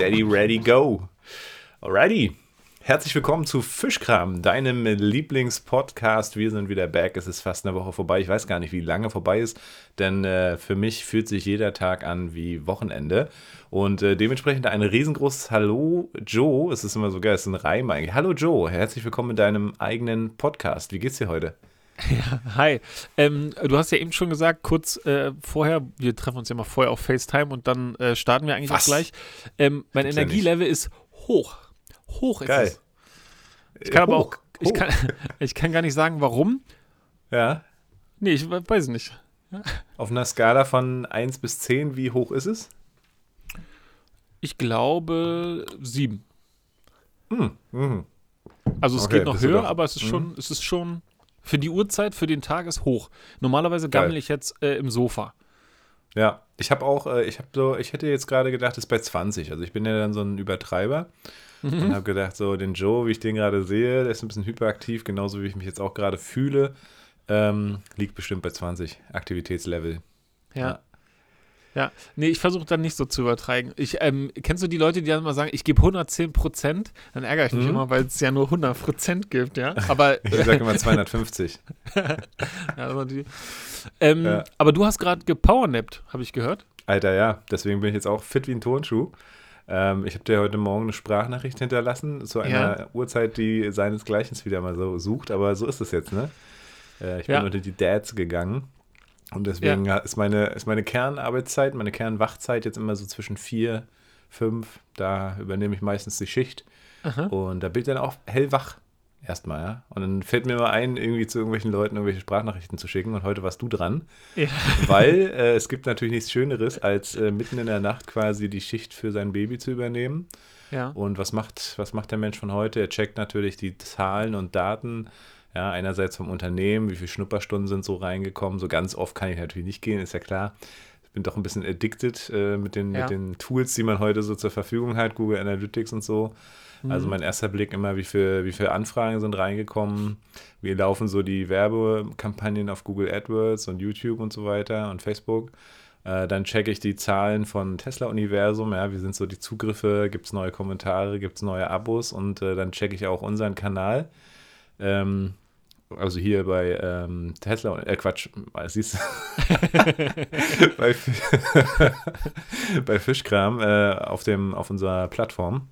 Steady, ready, go. Alrighty. Herzlich willkommen zu Fischkram, deinem Lieblingspodcast. Wir sind wieder back. Es ist fast eine Woche vorbei. Ich weiß gar nicht, wie lange vorbei ist, denn äh, für mich fühlt sich jeder Tag an wie Wochenende. Und äh, dementsprechend ein riesengroßes Hallo, Joe. Es ist immer so geil, es ist ein Reim eigentlich. Hallo, Joe. Herzlich willkommen in deinem eigenen Podcast. Wie geht's dir heute? Ja, hi. Ähm, du hast ja eben schon gesagt, kurz äh, vorher, wir treffen uns ja mal vorher auf FaceTime und dann äh, starten wir eigentlich Was? auch gleich. Ähm, mein Gibt's ja Energielevel ist hoch. Hoch ist Geil. es. Ich kann aber Hoch, auch, ich kann, ich kann gar nicht sagen, warum. Ja. Nee, ich we- weiß nicht. Auf einer Skala von 1 bis 10, wie hoch ist es? Ich glaube sieben. Hm. Mhm. Also es Okay, geht noch höher, aber es ist Mhm. schon, es ist schon für die Uhrzeit, für den Tag ist hoch. Normalerweise Geil. gammel ich jetzt äh, im Sofa. Ja, ich habe auch, äh, ich habe so, ich hätte jetzt gerade gedacht, es ist bei 20. Also ich bin ja dann so ein Übertreiber Mhm. und habe gedacht, so den Joe, wie ich den gerade sehe, der ist ein bisschen hyperaktiv, genauso wie ich mich jetzt auch gerade fühle, ähm, liegt bestimmt bei 20 Aktivitätslevel. Ja. Ja, nee, ich versuche dann nicht so zu übertreiben. Ich, ähm, kennst du die Leute, die dann immer sagen, ich gebe 110 Prozent? Dann ärgere ich mich Mhm. immer, weil es ja nur 100 Prozent gibt, ja. Aber, Ich sage immer 250. ja, aber, die, ähm, Ja. aber du hast gerade gepowernappt, habe ich gehört. Alter, ja, deswegen bin ich jetzt auch fit wie ein Turnschuh. Ähm, ich habe dir heute Morgen eine Sprachnachricht hinterlassen, zu einer Ja. Uhrzeit, die seinesgleichen wieder mal so sucht, aber so ist es jetzt, ne? Äh, ich bin Ja. unter die Dads gegangen und deswegen ist, meine, ist meine Kernarbeitszeit, meine Kernwachzeit jetzt immer so zwischen vier, fünf, da übernehme ich meistens die Schicht Aha. und da bin ich dann auch hellwach erstmal, ja. Und dann fällt mir mal ein, irgendwie zu irgendwelchen Leuten irgendwelche Sprachnachrichten zu schicken und heute warst du dran. Ja. Weil äh, es gibt natürlich nichts Schöneres, als äh, mitten in der Nacht quasi die Schicht für sein Baby zu übernehmen. Ja. Und was macht, was macht der Mensch von heute? Er checkt natürlich die Zahlen und Daten. Ja, einerseits vom Unternehmen, wie viele Schnupperstunden sind so reingekommen. So ganz oft kann ich natürlich nicht gehen, ist ja klar. Ich bin doch ein bisschen addicted äh, mit, den, Ja. mit den Tools, die man heute so zur Verfügung hat, Google Analytics und so. Also Mhm. mein erster Blick immer, wie viel, wie viele Anfragen sind reingekommen, wie laufen so die Werbekampagnen auf Google AdWords und YouTube und so weiter und Facebook. Äh, dann checke ich die Zahlen von Tesla Universum, ja, wie sind so die Zugriffe, gibt es neue Kommentare, gibt es neue Abos und äh, dann checke ich auch unseren Kanal. Ähm, also hier bei ähm, Tesla, äh Quatsch, äh, siehst du, bei, bei Fischkram äh, auf, dem, auf unserer Plattform.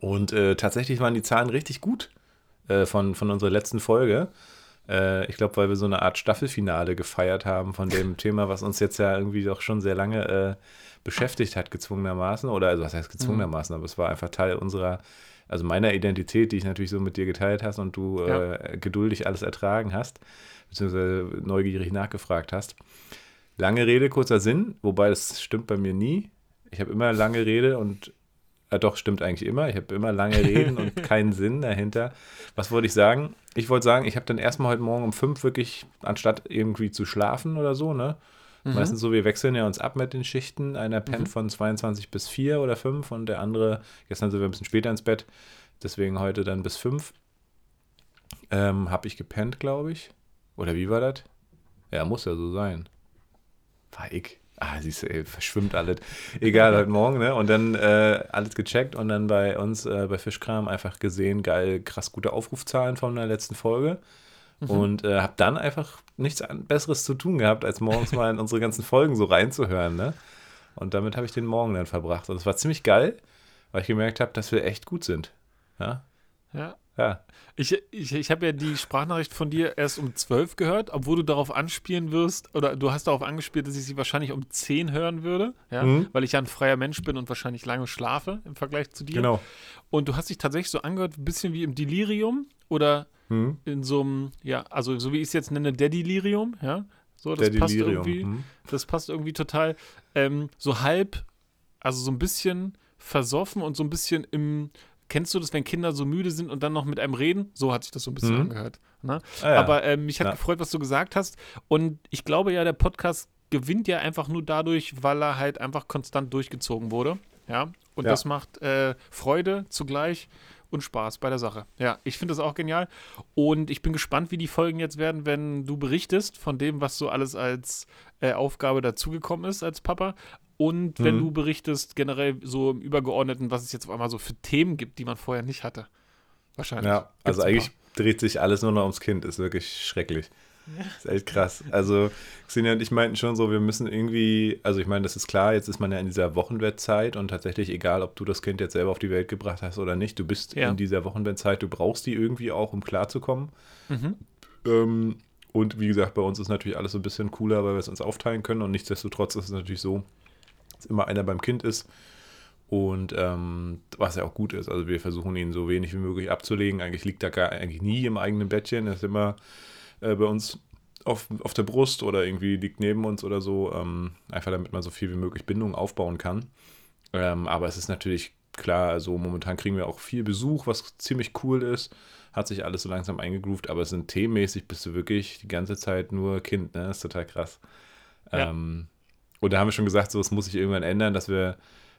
Und äh, tatsächlich waren die Zahlen richtig gut äh, von, von unserer letzten Folge. Äh, ich glaube, weil wir so eine Art Staffelfinale gefeiert haben von dem Thema, was uns jetzt ja irgendwie doch schon sehr lange äh, beschäftigt hat, gezwungenermaßen. Oder also was heißt gezwungenermaßen, aber es war einfach Teil unserer, also meiner Identität, die ich natürlich so mit dir geteilt hast und du Ja. äh, geduldig alles ertragen hast, beziehungsweise neugierig nachgefragt hast. Lange Rede, kurzer Sinn, wobei das stimmt bei mir nie. Ich habe immer lange Rede und äh, doch, stimmt eigentlich immer. Ich habe immer lange Reden und keinen Sinn dahinter. Was wollte ich sagen? Ich wollte sagen, ich habe dann erstmal heute Morgen um fünf wirklich, anstatt irgendwie zu schlafen oder so, ne? Mhm. Meistens so, wir wechseln ja uns ab mit den Schichten. Einer pennt von 22 bis 4 oder 5 und der andere, gestern sind wir ein bisschen später ins Bett, deswegen heute dann bis 5. Ähm, habe ich gepennt, glaube ich. Oder wie war das? Ja, muss ja so sein. War ich. Ah, siehst du, ey, verschwimmt alles. Egal, heute Morgen, ne? Und dann äh, alles gecheckt und dann bei uns äh, bei Fischkram einfach gesehen, geil, krass gute Aufrufzahlen von der letzten Folge. Und äh, habe dann einfach nichts Besseres zu tun gehabt, als morgens mal in unsere ganzen Folgen so reinzuhören, ne? Und damit habe ich den Morgen dann verbracht. Und es war ziemlich geil, weil ich gemerkt habe, dass wir echt gut sind. Ja, Ja. ja. Ich, ich, ich habe ja die Sprachnachricht von dir erst um 12 gehört, obwohl du darauf anspielen wirst, oder du hast darauf angespielt, dass ich sie wahrscheinlich um 10 hören würde, ja, Mhm. weil ich ja ein freier Mensch bin und wahrscheinlich lange schlafe im Vergleich zu dir. Genau. Und du hast dich tatsächlich so angehört, ein bisschen wie im Delirium oder Hm? in so einem, ja, also so wie ich es jetzt nenne, Delirium, ja. So, das passt Delirium. irgendwie. Hm? Das passt irgendwie total. Ähm, so halb, also so ein bisschen versoffen und so ein bisschen im. Kennst du das, wenn Kinder so müde sind und dann noch mit einem reden? So hat sich das so ein bisschen Mhm. angehört. Ne? Ah, ja. Aber ähm, mich hat Ja. gefreut, was du gesagt hast. Und ich glaube ja, der Podcast gewinnt ja einfach nur dadurch, weil er halt einfach konstant durchgezogen wurde. Ja. Und Ja. das macht äh, Freude zugleich und Spaß bei der Sache. Ja, ich finde das auch genial. Und ich bin gespannt, wie die Folgen jetzt werden, wenn du berichtest von dem, was so alles als äh, Aufgabe dazugekommen ist als Papa. und wenn Mhm. du berichtest generell so im Übergeordneten, was es jetzt auf einmal so für Themen gibt, die man vorher nicht hatte. Wahrscheinlich. Ja, Gibt's also eigentlich dreht sich alles nur noch ums Kind. Ist wirklich schrecklich. Ist echt krass. Also Xenia und ich meinten schon so, wir müssen irgendwie, also ich meine, das ist klar, jetzt ist man ja in dieser Wochenbettzeit und tatsächlich egal, ob du das Kind jetzt selber auf die Welt gebracht hast oder nicht, du bist Ja. in dieser Wochenbettzeit, du brauchst die irgendwie auch, um klarzukommen. Mhm. Ähm, und wie gesagt, bei uns ist natürlich alles so ein bisschen cooler, weil wir es uns aufteilen können und nichtsdestotrotz ist es natürlich so, dass immer einer beim Kind ist. Und ähm, was ja auch gut ist, also wir versuchen ihn so wenig wie möglich abzulegen. Eigentlich liegt er gar eigentlich nie im eigenen Bettchen, er ist immer äh, bei uns auf, auf der Brust oder irgendwie liegt neben uns oder so, ähm, einfach damit man so viel wie möglich Bindung aufbauen kann. Ähm, aber es ist natürlich klar, also momentan kriegen wir auch viel Besuch, was ziemlich cool ist. Hat sich alles so langsam eingegroovt, aber es sind themenmäßig bist du wirklich die ganze Zeit nur Kind, ne? Das ist total krass. Ja. Ähm, und da haben wir schon gesagt, so, es muss sich irgendwann ändern, dass wir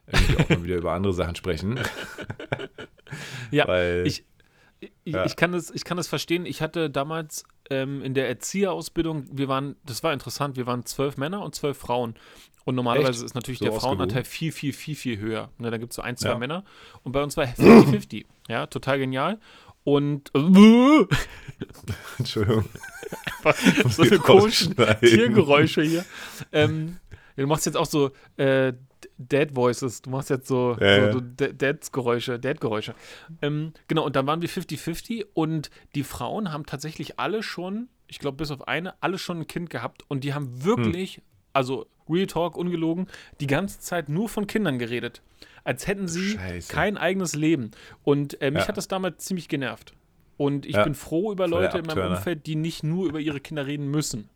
irgendwie auch mal wieder über andere Sachen sprechen. Ja, Weil, ich, ich, Ja. ich, kann das, ich kann das verstehen. Ich hatte damals ähm, in der Erzieherausbildung, wir waren, das war interessant, wir waren zwölf Männer und zwölf Frauen. Und normalerweise Echt? ist natürlich So der? Frauenanteil viel, viel, viel, viel höher. Ne, da gibt es so ein, zwei Ja. Männer. Und bei uns war 50-50. ja, total genial. Und Entschuldigung. so eine komischen. Tiergeräusche hier. Ähm, du machst jetzt auch so äh, Dad Voices. Du machst jetzt so, Ja, so, so Dads-Geräusche, Dad-Geräusche. Ähm, genau, und dann waren wir 50-50 und die Frauen haben tatsächlich alle schon, ich glaube bis auf eine, alle schon ein Kind gehabt und die haben wirklich, Hm. also Real Talk, ungelogen, die ganze Zeit nur von Kindern geredet. Als hätten sie Scheiße. kein eigenes Leben. Und äh, mich Ja. hat das damals ziemlich genervt. Und ich Ja. bin froh über Leute in meinem. Umfeld, die nicht nur über ihre Kinder reden müssen.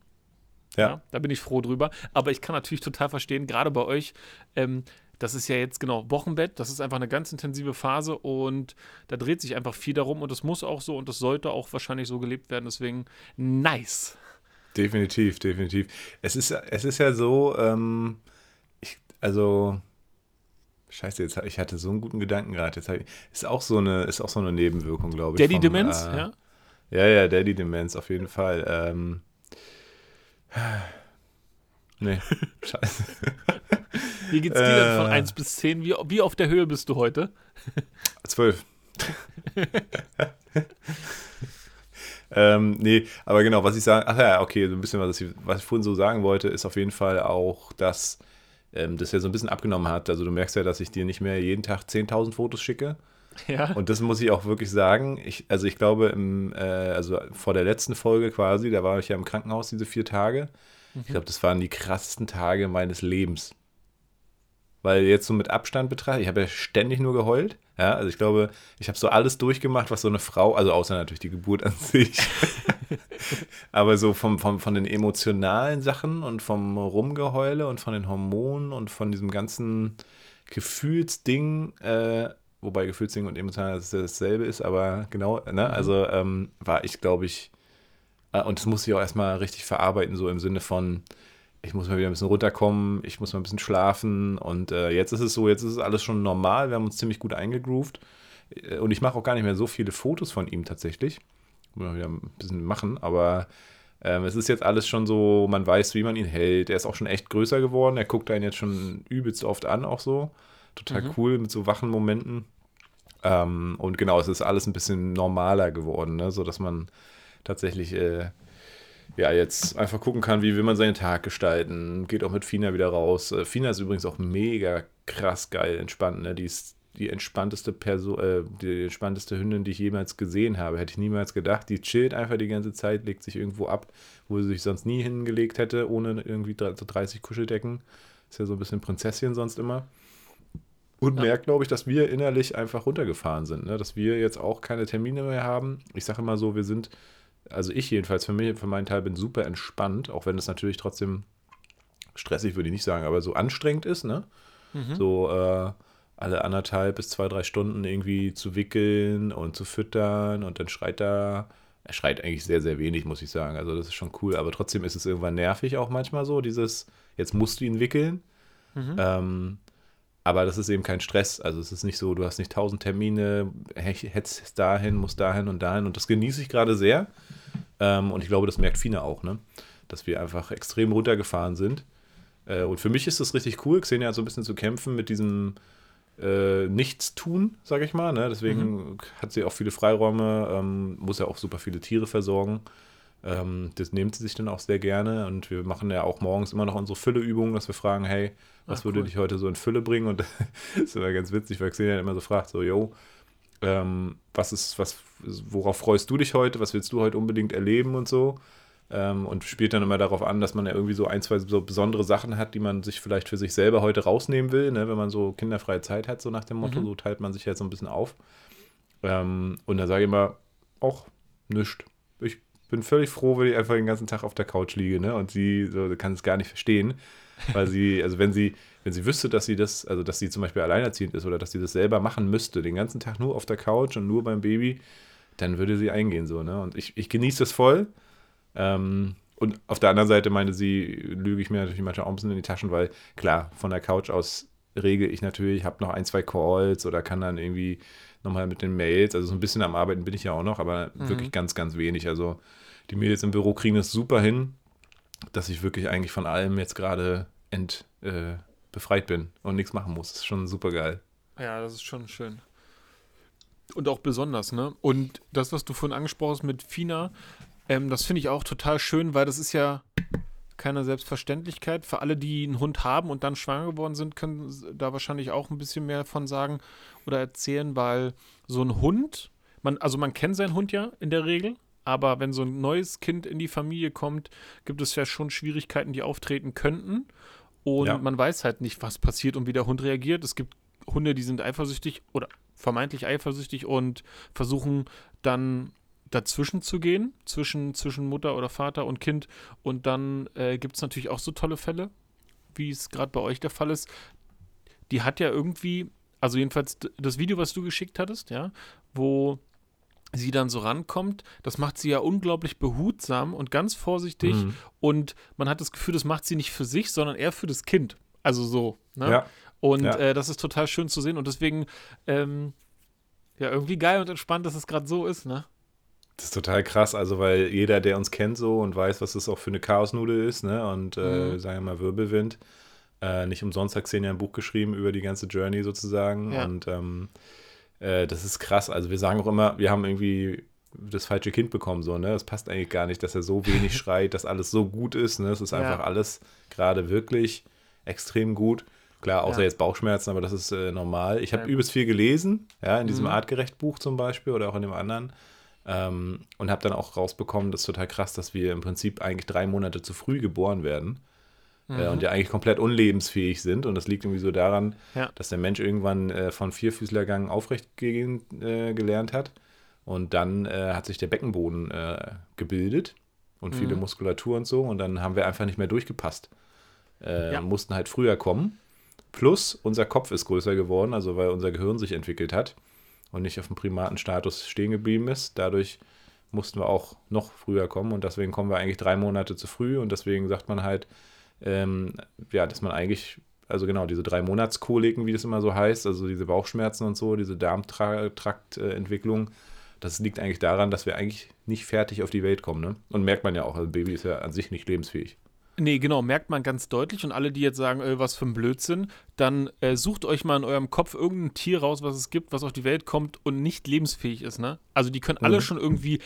Ja. da bin ich froh drüber. Aber ich kann natürlich total verstehen, gerade bei euch, ähm, das ist ja jetzt genau Wochenbett, das ist einfach eine ganz intensive Phase und da dreht sich einfach viel darum und das muss auch so und das sollte auch wahrscheinlich so gelebt werden. Deswegen nice. Definitiv, definitiv. Es ist, es ist ja so, ähm, ich, also, scheiße, jetzt, ich hatte so einen guten Gedanken gerade. Jetzt hab ich, ist auch so eine, ist auch so eine Nebenwirkung, glaube ich. Daddy vom, Demenz, äh, ja? Ja, ja, Daddy Demenz, auf jeden Fall. Ähm, nee, scheiße. Wie geht's dir denn von äh. 1 bis 10? Wie, wie auf der Höhe bist du heute? Zwölf. ähm, nee, aber genau, was ich sagen, ach ja, okay, so ein bisschen, was ich, was ich vorhin so sagen wollte, ist auf jeden Fall auch, dass ähm, das ja so ein bisschen abgenommen hat. Also du merkst ja, dass ich dir nicht mehr jeden Tag 10.000 Fotos schicke. Ja. Und das muss ich auch wirklich sagen. Ich, also ich glaube, im, äh, also vor der letzten Folge quasi, da war ich ja im Krankenhaus diese vier Tage. Ich glaube, das waren die krassesten Tage meines Lebens. Weil jetzt so mit Abstand betrachtet, ich habe ja ständig nur geheult. Ja, also ich glaube, ich habe so alles durchgemacht, was so eine Frau, also außer natürlich die Geburt an sich. Aber so vom, vom, von den emotionalen Sachen und vom Rumgeheule und von den Hormonen und von diesem ganzen Gefühlsding, äh, wobei Gefühlsding und emotional das dasselbe ist, aber genau, ne, also ähm, war ich, glaube ich, äh, und das muss ich auch erstmal richtig verarbeiten, so im Sinne von, ich muss mal wieder ein bisschen runterkommen, ich muss mal ein bisschen schlafen und äh, jetzt ist es so, jetzt ist es alles schon normal, wir haben uns ziemlich gut eingegroovt Äh, und ich mache auch gar nicht mehr so viele Fotos von ihm tatsächlich. Muss mal wieder ein bisschen machen, aber ähm, es ist jetzt alles schon so, man weiß, wie man ihn hält. Er ist auch schon echt größer geworden, er guckt einen jetzt schon übelst oft an, auch so. Total Mhm. cool mit so wachen Momenten. Ähm, und genau, es ist alles ein bisschen normaler geworden, ne? so dass man tatsächlich äh, ja jetzt einfach gucken kann, wie will man seinen Tag gestalten. Geht auch mit Fina wieder raus. Äh, Fina ist übrigens auch mega krass geil entspannt. Ne? Die ist die entspannteste Person, äh, die entspannteste Hündin, die ich jemals gesehen habe. Hätte ich niemals gedacht. Die chillt einfach die ganze Zeit, legt sich irgendwo ab, wo sie sich sonst nie hingelegt hätte, ohne irgendwie 30 Kuscheldecken. Ist ja so ein bisschen Prinzesschen sonst immer. Und Ja. merkt, glaube ich, dass wir innerlich einfach runtergefahren sind. Ne? Dass wir jetzt auch keine Termine mehr haben. Ich sage immer so, wir sind, also ich jedenfalls für mich, für meinen Teil bin super entspannt, auch wenn es natürlich trotzdem stressig, würde ich nicht sagen, aber so anstrengend ist, ne? Mhm. So äh, alle anderthalb bis zwei, drei Stunden irgendwie zu wickeln und zu füttern und dann schreit er. Er schreit eigentlich sehr, sehr wenig, muss ich sagen. Also das ist schon cool, aber trotzdem ist es irgendwann nervig auch manchmal so, dieses, jetzt musst du ihn wickeln. Mhm. Ähm, aber das ist eben kein Stress. Also es ist nicht so, du hast nicht tausend Termine, hetzt dahin, musst dahin und dahin. Und das genieße ich gerade sehr. Ähm, und ich glaube, das merkt Fina auch, ne? Dass wir einfach extrem runtergefahren sind. Äh, und für mich ist das richtig cool, Xenia hat so ein bisschen zu kämpfen mit diesem äh, Nichtstun, sage ich mal. Ne? Deswegen mhm. hat sie auch viele Freiräume, ähm, muss ja auch super viele Tiere versorgen. Ähm, das nimmt sie sich dann auch sehr gerne. Und wir machen ja auch morgens immer noch unsere Fülleübungen, dass wir fragen, hey, was Ach, würde cool. dich heute so in Fülle bringen? Und das ist immer ganz witzig, weil Xenia immer so fragt, so, yo, ähm, was ist, was, worauf freust du dich heute? Was willst du heute unbedingt erleben und so? Ähm, und spielt dann immer darauf an, dass man ja irgendwie so ein, zwei so besondere Sachen hat, die man sich vielleicht für sich selber heute rausnehmen will, ne? wenn man so kinderfreie Zeit hat, so nach dem Motto, mhm. so teilt man sich jetzt so ein bisschen auf. Ähm, und dann sage ich immer, auch nichts. Ich bin völlig froh, wenn ich einfach den ganzen Tag auf der Couch liege, ne? Und sie so, kann es gar nicht verstehen, weil sie, also wenn sie, wenn sie wüsste, dass sie das, also dass sie zum Beispiel alleinerziehend ist oder dass sie das selber machen müsste, den ganzen Tag nur auf der Couch und nur beim Baby, dann würde sie eingehen so, ne? Und ich, ich genieße das voll. Ähm, und auf der anderen Seite meine sie, lüge ich mir natürlich manchmal auch ein bisschen in die Taschen, weil klar, von der Couch aus regel ich natürlich, habe noch ein, zwei Calls oder kann dann irgendwie nochmal mit den Mails, also so ein bisschen am Arbeiten bin ich ja auch noch, aber mhm. wirklich ganz, ganz wenig. Also die Mädels im Büro kriegen das super hin, dass ich wirklich eigentlich von allem jetzt gerade ent, äh, befreit bin und nichts machen muss. Das ist schon super geil. Ja, das ist schon schön. Und auch besonders, ne? Und das, was du vorhin angesprochen hast mit Fina, ähm, das finde ich auch total schön, weil das ist ja keine Selbstverständlichkeit. Für alle, die einen Hund haben und dann schwanger geworden sind, können da wahrscheinlich auch ein bisschen mehr von sagen oder erzählen, weil so ein Hund, man, also man kennt seinen Hund ja in der Regel, aber wenn so ein neues Kind in die Familie kommt, gibt es ja schon Schwierigkeiten, die auftreten könnten. Und ja. man weiß halt nicht, was passiert und wie der Hund reagiert. Es gibt Hunde, die sind eifersüchtig oder vermeintlich eifersüchtig und versuchen dann dazwischen zu gehen, zwischen, zwischen Mutter oder Vater und Kind. Und dann äh, gibt es natürlich auch so tolle Fälle, wie es gerade bei euch der Fall ist. Die hat ja irgendwie, also jedenfalls das Video, was du geschickt hattest, ja, wo sie dann so rankommt, das macht sie ja unglaublich behutsam und ganz vorsichtig. Mhm. Und man hat das Gefühl, das macht sie nicht für sich, sondern eher für das Kind. Also so. Ne? Ja. Und ja. Äh, das ist total schön zu sehen. Und deswegen, ähm, ja, irgendwie geil und entspannt, dass es gerade so ist, ne? Das ist total krass, also weil jeder, der uns kennt so und weiß, was das auch für eine Chaosnudel ist, ne, und äh, mhm. sagen wir mal Wirbelwind, äh, nicht umsonst hat Xenia ein Buch geschrieben über die ganze Journey sozusagen ja. und ähm, äh, das ist krass, also wir sagen auch immer, wir haben irgendwie das falsche Kind bekommen, so, ne, es passt eigentlich gar nicht, dass er so wenig schreit, dass alles so gut ist, ne, es ist einfach ja. alles gerade wirklich extrem gut. Klar, außer ja. jetzt Bauchschmerzen, aber das ist äh, normal. Ich habe ja. übelst viel gelesen, ja, in diesem mhm. Artgerecht-Buch zum Beispiel oder auch in dem anderen. Ähm, und habe dann auch rausbekommen, das ist total krass, dass wir im Prinzip eigentlich drei Monate zu früh geboren werden. Äh, mhm. Äh, und ja eigentlich komplett unlebensfähig sind. Und das liegt irgendwie so daran, ja. dass der Mensch irgendwann äh, von Vierfüßlergang aufrecht gehen, äh, gelernt hat. Und dann äh, hat sich der Beckenboden äh, gebildet und viele mhm. Muskulatur und so. Und dann haben wir einfach nicht mehr durchgepasst. Ja. Mussten halt früher kommen. Plus unser Kopf ist größer geworden, also weil unser Gehirn sich entwickelt hat und nicht auf dem Primatenstatus stehen geblieben ist. Dadurch mussten wir auch noch früher kommen und deswegen kommen wir eigentlich drei Monate zu früh und deswegen sagt man halt, ähm, ja, dass man eigentlich, also genau, diese drei Monatskoliken, wie das immer so heißt, also diese Bauchschmerzen und so, diese Darmtraktentwicklung, das liegt eigentlich daran, dass wir eigentlich nicht fertig auf die Welt kommen. Ne? Und merkt man ja auch, also Baby ist ja an sich nicht lebensfähig. Nee, genau, merkt man ganz deutlich. Und alle, die jetzt sagen, äh, was für ein Blödsinn, dann äh, sucht euch mal in eurem Kopf irgendein Tier raus, was es gibt, was auf die Welt kommt und nicht lebensfähig ist. Ne? Also die können mhm. alle schon irgendwie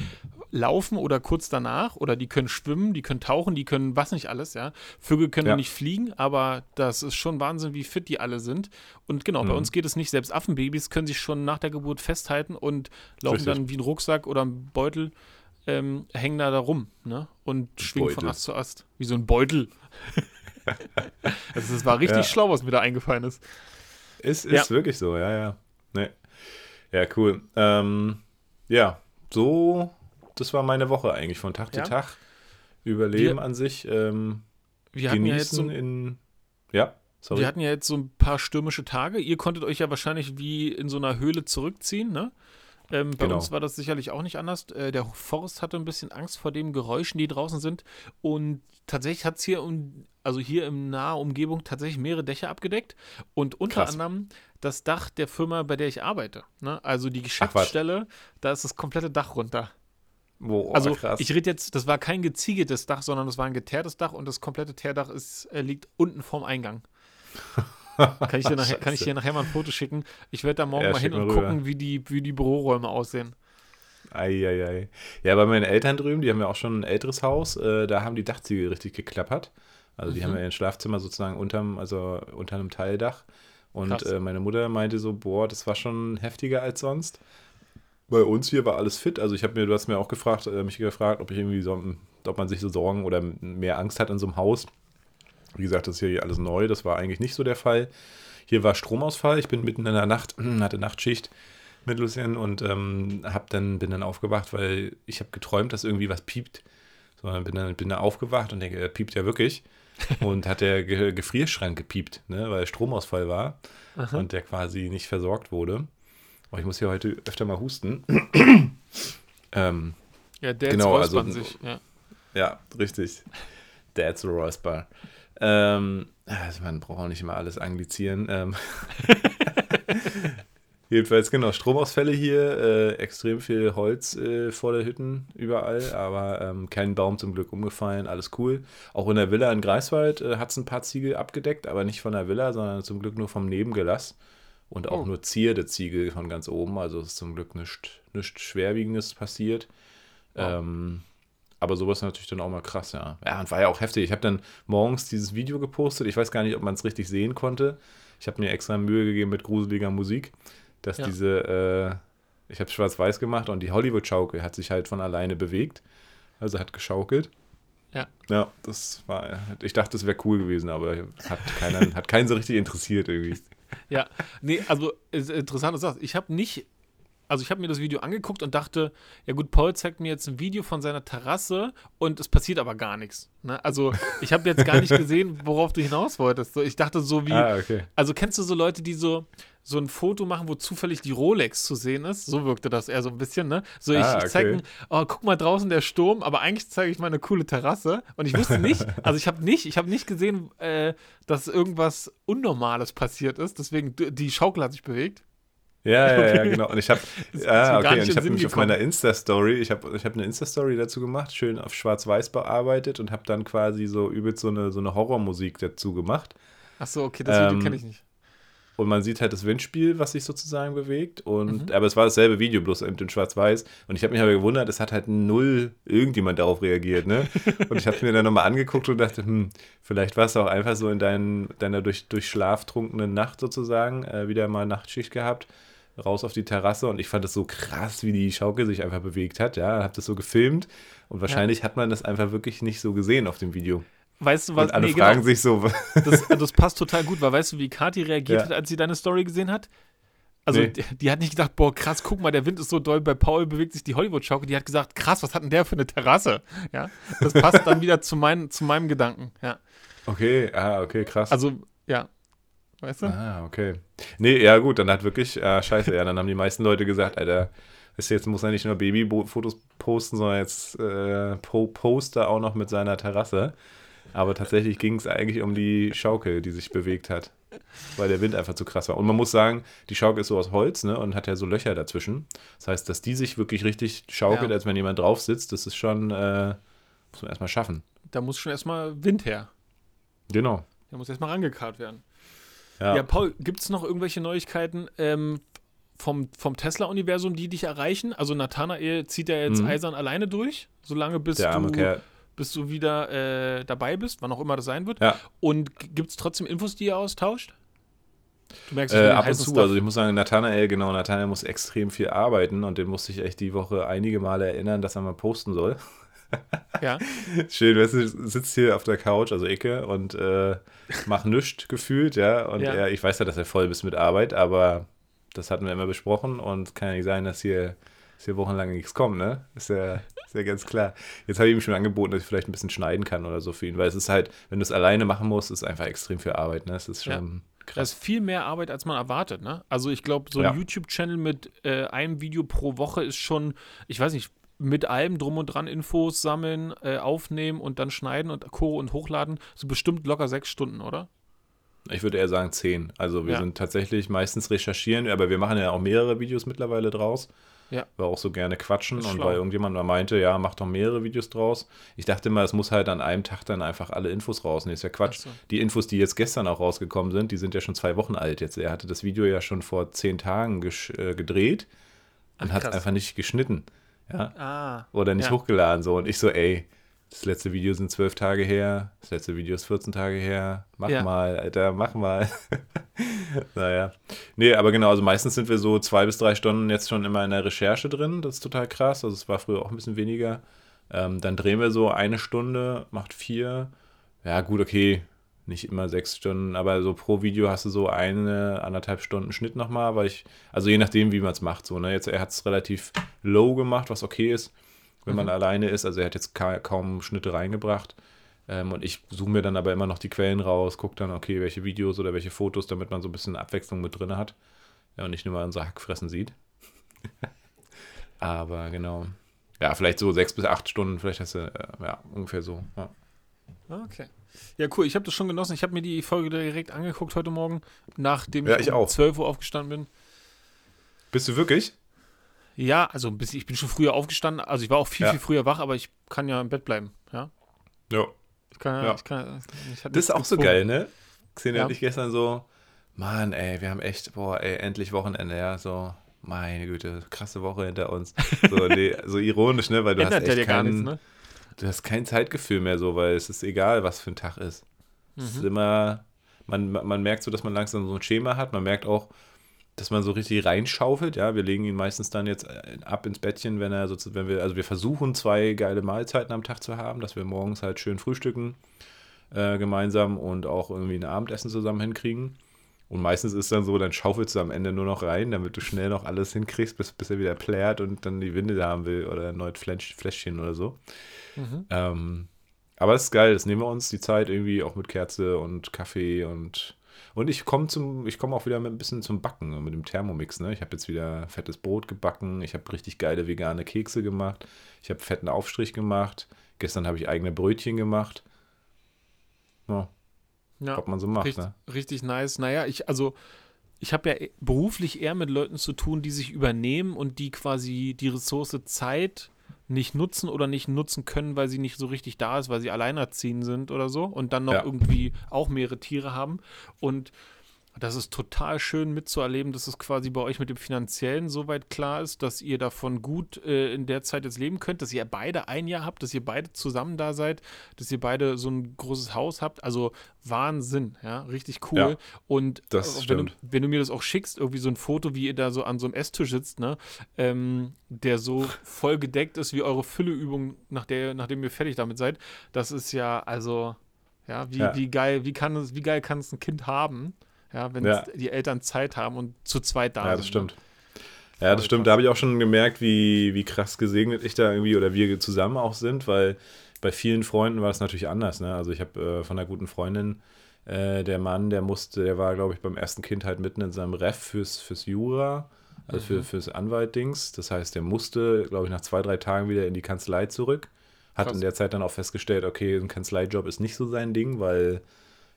laufen oder kurz danach oder die können schwimmen, die können tauchen, die können was nicht alles, ja. Vögel können ja. nicht fliegen, aber das ist schon Wahnsinn, wie fit die alle sind. Und genau, mhm. bei uns geht es nicht. Selbst Affenbabys können sich schon nach der Geburt festhalten und laufen Richtig. dann wie ein Rucksack oder ein Beutel ähm, hängen da, da rum ne? und schwingen von Ast zu Ast. Wie so ein Beutel. also das war richtig ja. schlau, was mir da eingefallen ist. Ist, ist ja. wirklich so, ja, ja. Nee. Ja, cool. Ähm, ja, so, das war meine Woche eigentlich von Tag ja. zu Tag. Überleben wir, an sich. Ähm, wir hatten ja jetzt so, in. Ja. Sorry. Wir hatten ja jetzt so ein paar stürmische Tage. Ihr konntet euch ja wahrscheinlich wie in so einer Höhle zurückziehen, ne? Ähm, bei genau. uns war das sicherlich auch nicht anders. Äh, der Forst hatte ein bisschen Angst vor den Geräuschen, die draußen sind. Und tatsächlich hat es hier, um, also hier in naher Umgebung tatsächlich mehrere Dächer abgedeckt. Und unter Krass. anderem das Dach der Firma, bei der ich arbeite. Ne? Also die Geschäftsstelle, da ist das komplette Dach runter. Boah, Also krass. ich rede jetzt, das war kein geziegeltes Dach, sondern das war ein geteertes Dach und das komplette Teerdach ist, äh, liegt unten vorm Eingang. Kann ich, dir nachher, kann ich dir nachher mal ein Foto schicken? Ich werde da morgen Ja, mal hin und rüber. gucken, wie die, wie die Büroräume aussehen. Eieiei. Ja, bei meinen Eltern drüben, die haben ja auch schon ein älteres Haus, äh, da haben die Dachziegel richtig geklappert. Also die Mhm. haben ja ein Schlafzimmer sozusagen unterm, also unter einem Teildach. Und äh, meine Mutter meinte so, boah, das war schon heftiger als sonst. Bei uns hier war alles fit. Also ich habe mir, du hast mir auch gefragt, äh, mich gefragt, ob ich irgendwie so, ob man sich so Sorgen oder mehr Angst hat in so einem Haus. Wie gesagt, das ist hier alles neu, das war eigentlich nicht so der Fall. Hier war Stromausfall, ich bin mitten in der Nacht, hatte Nachtschicht mit Lucien und ähm, hab dann, bin dann aufgewacht, weil ich habe geträumt, dass irgendwie was piept. So, dann bin dann bin dann aufgewacht und denke, er piept ja wirklich. Und hat der Ge Gefrierschrank gepiept, ne, weil Stromausfall war Aha. und der quasi nicht versorgt wurde. Aber ich muss hier heute öfter mal husten. ähm, Ja, der Genau, also- sich. Ja. ja, richtig. A Räusper. Ähm, also man braucht auch nicht immer alles anglizieren. Ähm. Jedenfalls, genau, Stromausfälle hier, äh, extrem viel Holz äh, vor der Hütten überall, aber ähm, kein Baum zum Glück umgefallen, alles cool. Auch in der Villa in Greifswald äh, hat es ein paar Ziegel abgedeckt, aber nicht von der Villa, sondern zum Glück nur vom Nebengelass. Und auch Oh. nur zierde Ziegel von ganz oben, also ist zum Glück nichts nicht Schwerwiegendes passiert. Wow. Ähm, aber sowas ist natürlich dann auch mal krass, ja. Ja, und war ja auch heftig. Ich habe dann morgens dieses Video gepostet. Ich weiß gar nicht, ob man es richtig sehen konnte. Ich habe mir extra Mühe gegeben mit gruseliger Musik, dass Ja. diese, äh, ich habe schwarz-weiß gemacht und die Hollywood-Schaukel hat sich halt von alleine bewegt. Also hat geschaukelt. Ja. Ja, das war, ich dachte, das wäre cool gewesen, aber hat, keiner, hat keinen so richtig interessiert irgendwie. Ja, nee, also ist interessant, dass du sagst. Ich habe nicht, also ich habe mir das Video angeguckt und dachte, ja gut, Paul zeigt mir jetzt ein Video von seiner Terrasse und es passiert aber gar nichts. Ne? Also ich habe jetzt gar nicht gesehen, worauf du hinaus wolltest. So, ich dachte so wie, Ah, okay. also kennst du so Leute, die so so ein Foto machen, wo zufällig die Rolex zu sehen ist? So wirkte das eher so ein bisschen, ne? So ich, Ah, ich zeige, okay. oh, guck mal draußen der Sturm, aber eigentlich zeige ich mal eine coole Terrasse und ich wusste nicht, also ich habe nicht, ich habe nicht gesehen, äh, dass irgendwas Unnormales passiert ist, deswegen die Schaukel hat sich bewegt. Ja, ja, ja, genau. Und ich habe, ah, okay, ich habe den mich Sinn auf meiner Insta-Story, ich habe ich hab eine Insta-Story dazu gemacht, schön auf Schwarz-Weiß bearbeitet und habe dann quasi so übelst so eine, so eine Horrormusik dazu gemacht. Ach so, okay, das Video Ähm, kenne ich nicht. Und man sieht halt das Windspiel, was sich sozusagen bewegt. Und, Mhm. Aber es war dasselbe Video, bloß eben in Schwarz-Weiß. Und ich habe mich aber gewundert, es hat halt null irgendjemand darauf reagiert. Ne? Und ich habe mir dann nochmal angeguckt und dachte, hm, vielleicht war es auch einfach so in dein, deiner durch, durch Schlaf trunkenen Nacht sozusagen, äh, wieder mal Nachtschicht gehabt, raus auf die Terrasse. Und ich fand es so krass, wie die Schaukel sich einfach bewegt hat. Ja, habe das so gefilmt. Und wahrscheinlich hat man das einfach wirklich nicht so gesehen auf dem Video. Weißt du was? und alle nee, fragen genau, sich so, das, das passt total gut, weil weißt du, wie Kathi reagiert Ja. hat, als sie deine Story gesehen hat? Also, Nee. die, die hat nicht gedacht, boah, krass, guck mal, der Wind ist so doll, bei Paul bewegt sich die Hollywood-Schaukel. Die hat gesagt, krass, was hat denn der für eine Terrasse? Ja, das passt dann wieder zu, mein, zu meinem Gedanken. Ja, okay, ah, okay, krass. also, ja, weißt du? Ah, okay. Nee, ja gut, dann hat wirklich, ah, scheiße, ja, dann haben die meisten Leute gesagt, Alter, weißt du, jetzt muss er nicht nur Babyfotos posten, sondern jetzt äh, po Poster auch noch mit seiner Terrasse. Aber tatsächlich ging es eigentlich um die Schaukel, die sich bewegt hat, weil der Wind einfach zu krass war. Und man muss sagen, die Schaukel ist so aus Holz, ne, und hat ja so Löcher dazwischen. Das heißt, dass die sich wirklich richtig schaukelt, Ja. als wenn jemand drauf sitzt, das ist schon, äh, muss man erstmal schaffen. Da muss schon erstmal Wind her. Genau. Der muss erstmal rangekarrt werden. Ja. Ja, Paul, gibt es noch irgendwelche Neuigkeiten ähm, vom, vom Tesla-Universum, die dich erreichen? Also Nathanael zieht ja jetzt Mhm. eisern alleine durch, solange bis der arme du, Kerl. bis du wieder äh, dabei bist, wann auch immer das sein wird. Ja. Und gibt es trotzdem Infos, die ihr austauscht? Du merkst, Äh, ab und zu, Stuff. also ich muss sagen, Nathanael, genau, Nathanael muss extrem viel arbeiten und den musste ich echt die Woche einige Male erinnern, dass er mal posten soll. ja. Schön, weißt du, sitzt hier auf der Couch, also Ecke, und äh, mach nichts gefühlt, ja. Und Ja. Er, ich weiß ja, dass er voll ist mit Arbeit, aber das hatten wir immer besprochen und kann ja nicht sein, dass hier, dass hier wochenlang nichts kommt, ne? Ist ja, ist ja ganz klar. Jetzt habe ich ihm schon angeboten, dass ich vielleicht ein bisschen schneiden kann oder so für ihn, weil es ist halt, wenn du es alleine machen musst, ist einfach extrem viel Arbeit, ne? Es ist Ja. schon Das krass. ist viel mehr Arbeit, als man erwartet, ne? Also ich glaube, so ein Ja. YouTube-Channel mit äh, einem Video pro Woche ist schon, ich weiß nicht, mit allem drum und dran Infos sammeln, äh, aufnehmen und dann schneiden und Co. und hochladen, so bestimmt locker sechs Stunden, oder? Ich würde eher sagen 10. Also wir Ja. sind tatsächlich meistens recherchieren, aber wir machen ja auch mehrere Videos mittlerweile draus. Ja. War auch so gerne quatschen und schlau. weil irgendjemand mal meinte, ja, mach doch mehrere Videos draus. Ich dachte immer, es muss halt an einem Tag dann einfach alle Infos rausnehmen. Ist ja Quatsch. So. Die Infos, die jetzt gestern auch rausgekommen sind, die sind ja schon zwei Wochen alt jetzt. Er hatte das Video ja schon vor zehn Tagen äh, gedreht und hat es einfach nicht geschnitten. Ja. Ah. Oder nicht Ja. hochgeladen. So. Und ich so, ey, das letzte Video sind zwölf Tage her, das letzte Video ist 14 Tage her. Mach Ja. mal, Alter, mach mal. naja. Nee, aber genau, also meistens sind wir so zwei bis drei Stunden jetzt schon immer in der Recherche drin. Das ist total krass. Also es war früher auch ein bisschen weniger. Ähm, dann drehen wir so eine Stunde, macht vier. Ja, gut, okay. Nicht immer sechs Stunden, aber so pro Video hast du so eine, anderthalb Stunden Schnitt nochmal, weil ich, also je nachdem, wie man es macht, so, ne? Jetzt, er hat es relativ low gemacht, was okay ist, wenn man alleine ist. Also er hat jetzt ka kaum Schnitte reingebracht. Ähm, und ich suche mir dann aber immer noch die Quellen raus, gucke dann, okay, welche Videos oder welche Fotos, damit man so ein bisschen Abwechslung mit drin hat. Ja, und nicht nur mal unser Hackfressen sieht. aber genau. Ja, vielleicht so sechs bis acht Stunden, vielleicht hast du, äh, ja, ungefähr so. Ja. Okay. Ja, cool. Ich habe das schon genossen. Ich habe mir die Folge direkt angeguckt heute Morgen, nachdem Ja, ich, ich um auch. 12 Uhr aufgestanden bin. Bist du wirklich? Ja, also ich bin schon früher aufgestanden. Also ich war auch viel, Ja. viel früher wach, aber ich kann ja im Bett bleiben. Ja. Ja. Ich kann ja, Ja. ich kann. Ich Das ist auch so geil, ne? Xenia Ja. und ich gestern so, Mann, ey, wir haben echt, boah, ey, endlich Wochenende, ja, so, meine Güte, krasse Woche hinter uns. So, nee, so ironisch, ne, weil du Ändert hast ja echt dir gar kein, nichts, ne? Du hast kein Zeitgefühl mehr so, weil es ist egal, was für ein Tag ist. Es ist immer, man, man merkt so, dass man langsam so ein Schema hat, man merkt auch, dass man so richtig reinschaufelt, ja, wir legen ihn meistens dann jetzt äh, ab ins Bettchen, wenn er so, wenn wir, also wir versuchen zwei geile Mahlzeiten am Tag zu haben, dass wir morgens halt schön frühstücken äh, gemeinsam und auch irgendwie ein Abendessen zusammen hinkriegen. Und meistens ist dann so, dann schaufelst du am Ende nur noch rein, damit du schnell noch alles hinkriegst, bis, bis er wieder plärt und dann die Winde haben will oder Fläsch, Fläschchen oder so. Mhm. Ähm, aber es ist geil, das nehmen wir uns die Zeit irgendwie auch mit Kerze und Kaffee und und ich komme zum, ich komme auch wieder mit ein bisschen zum Backen mit dem Thermomix. Ne? Ich habe jetzt wieder fettes Brot gebacken, ich habe richtig geile vegane Kekse gemacht, ich habe fetten Aufstrich gemacht. Gestern habe ich eigene Brötchen gemacht. Ja, Ja. was man so macht. Richtig, Ne? richtig nice. Naja, ich, also, ich habe ja e- beruflich eher mit Leuten zu tun, die sich übernehmen und die quasi die Ressource Zeit nicht nutzen oder nicht nutzen können, weil sie nicht so richtig da ist, weil sie alleinerziehend sind oder so und dann noch Ja. irgendwie auch mehrere Tiere haben. Und das ist total schön mitzuerleben, dass es quasi bei euch mit dem Finanziellen soweit klar ist, dass ihr davon gut äh, in der Zeit jetzt leben könnt, dass ihr beide ein Jahr habt, dass ihr beide zusammen da seid, dass ihr beide so ein großes Haus habt. Also Wahnsinn, ja, richtig cool. Ja, Und das äh, wenn, du, wenn du mir das auch schickst, irgendwie so ein Foto, wie ihr da so an so einem Esstisch sitzt, ne, ähm, der so voll gedeckt ist wie eure Fülleübung, nach der, nachdem ihr fertig damit seid, das ist ja, also, ja, wie, Ja. wie geil, wie kann es, wie geil kann es ein Kind haben? Ja, wenn Ja. die Eltern Zeit haben und zu zweit da Ja, das sind. stimmt. ne? Ja, das stimmt. Da habe ich auch schon gemerkt, wie, wie krass gesegnet ich da irgendwie oder wir zusammen auch sind, weil bei vielen Freunden war es natürlich anders. Ne? Also ich habe äh, von einer guten Freundin, äh, der Mann, der musste, der war, glaube ich, beim ersten Kind halt mitten in seinem Ref fürs, fürs Jura, also für, fürs Anwaltdings. Das heißt, der musste, glaube ich, nach zwei, drei Tagen wieder in die Kanzlei zurück. Hat Krass. in der Zeit dann auch festgestellt, okay, ein Kanzleijob ist nicht so sein Ding, weil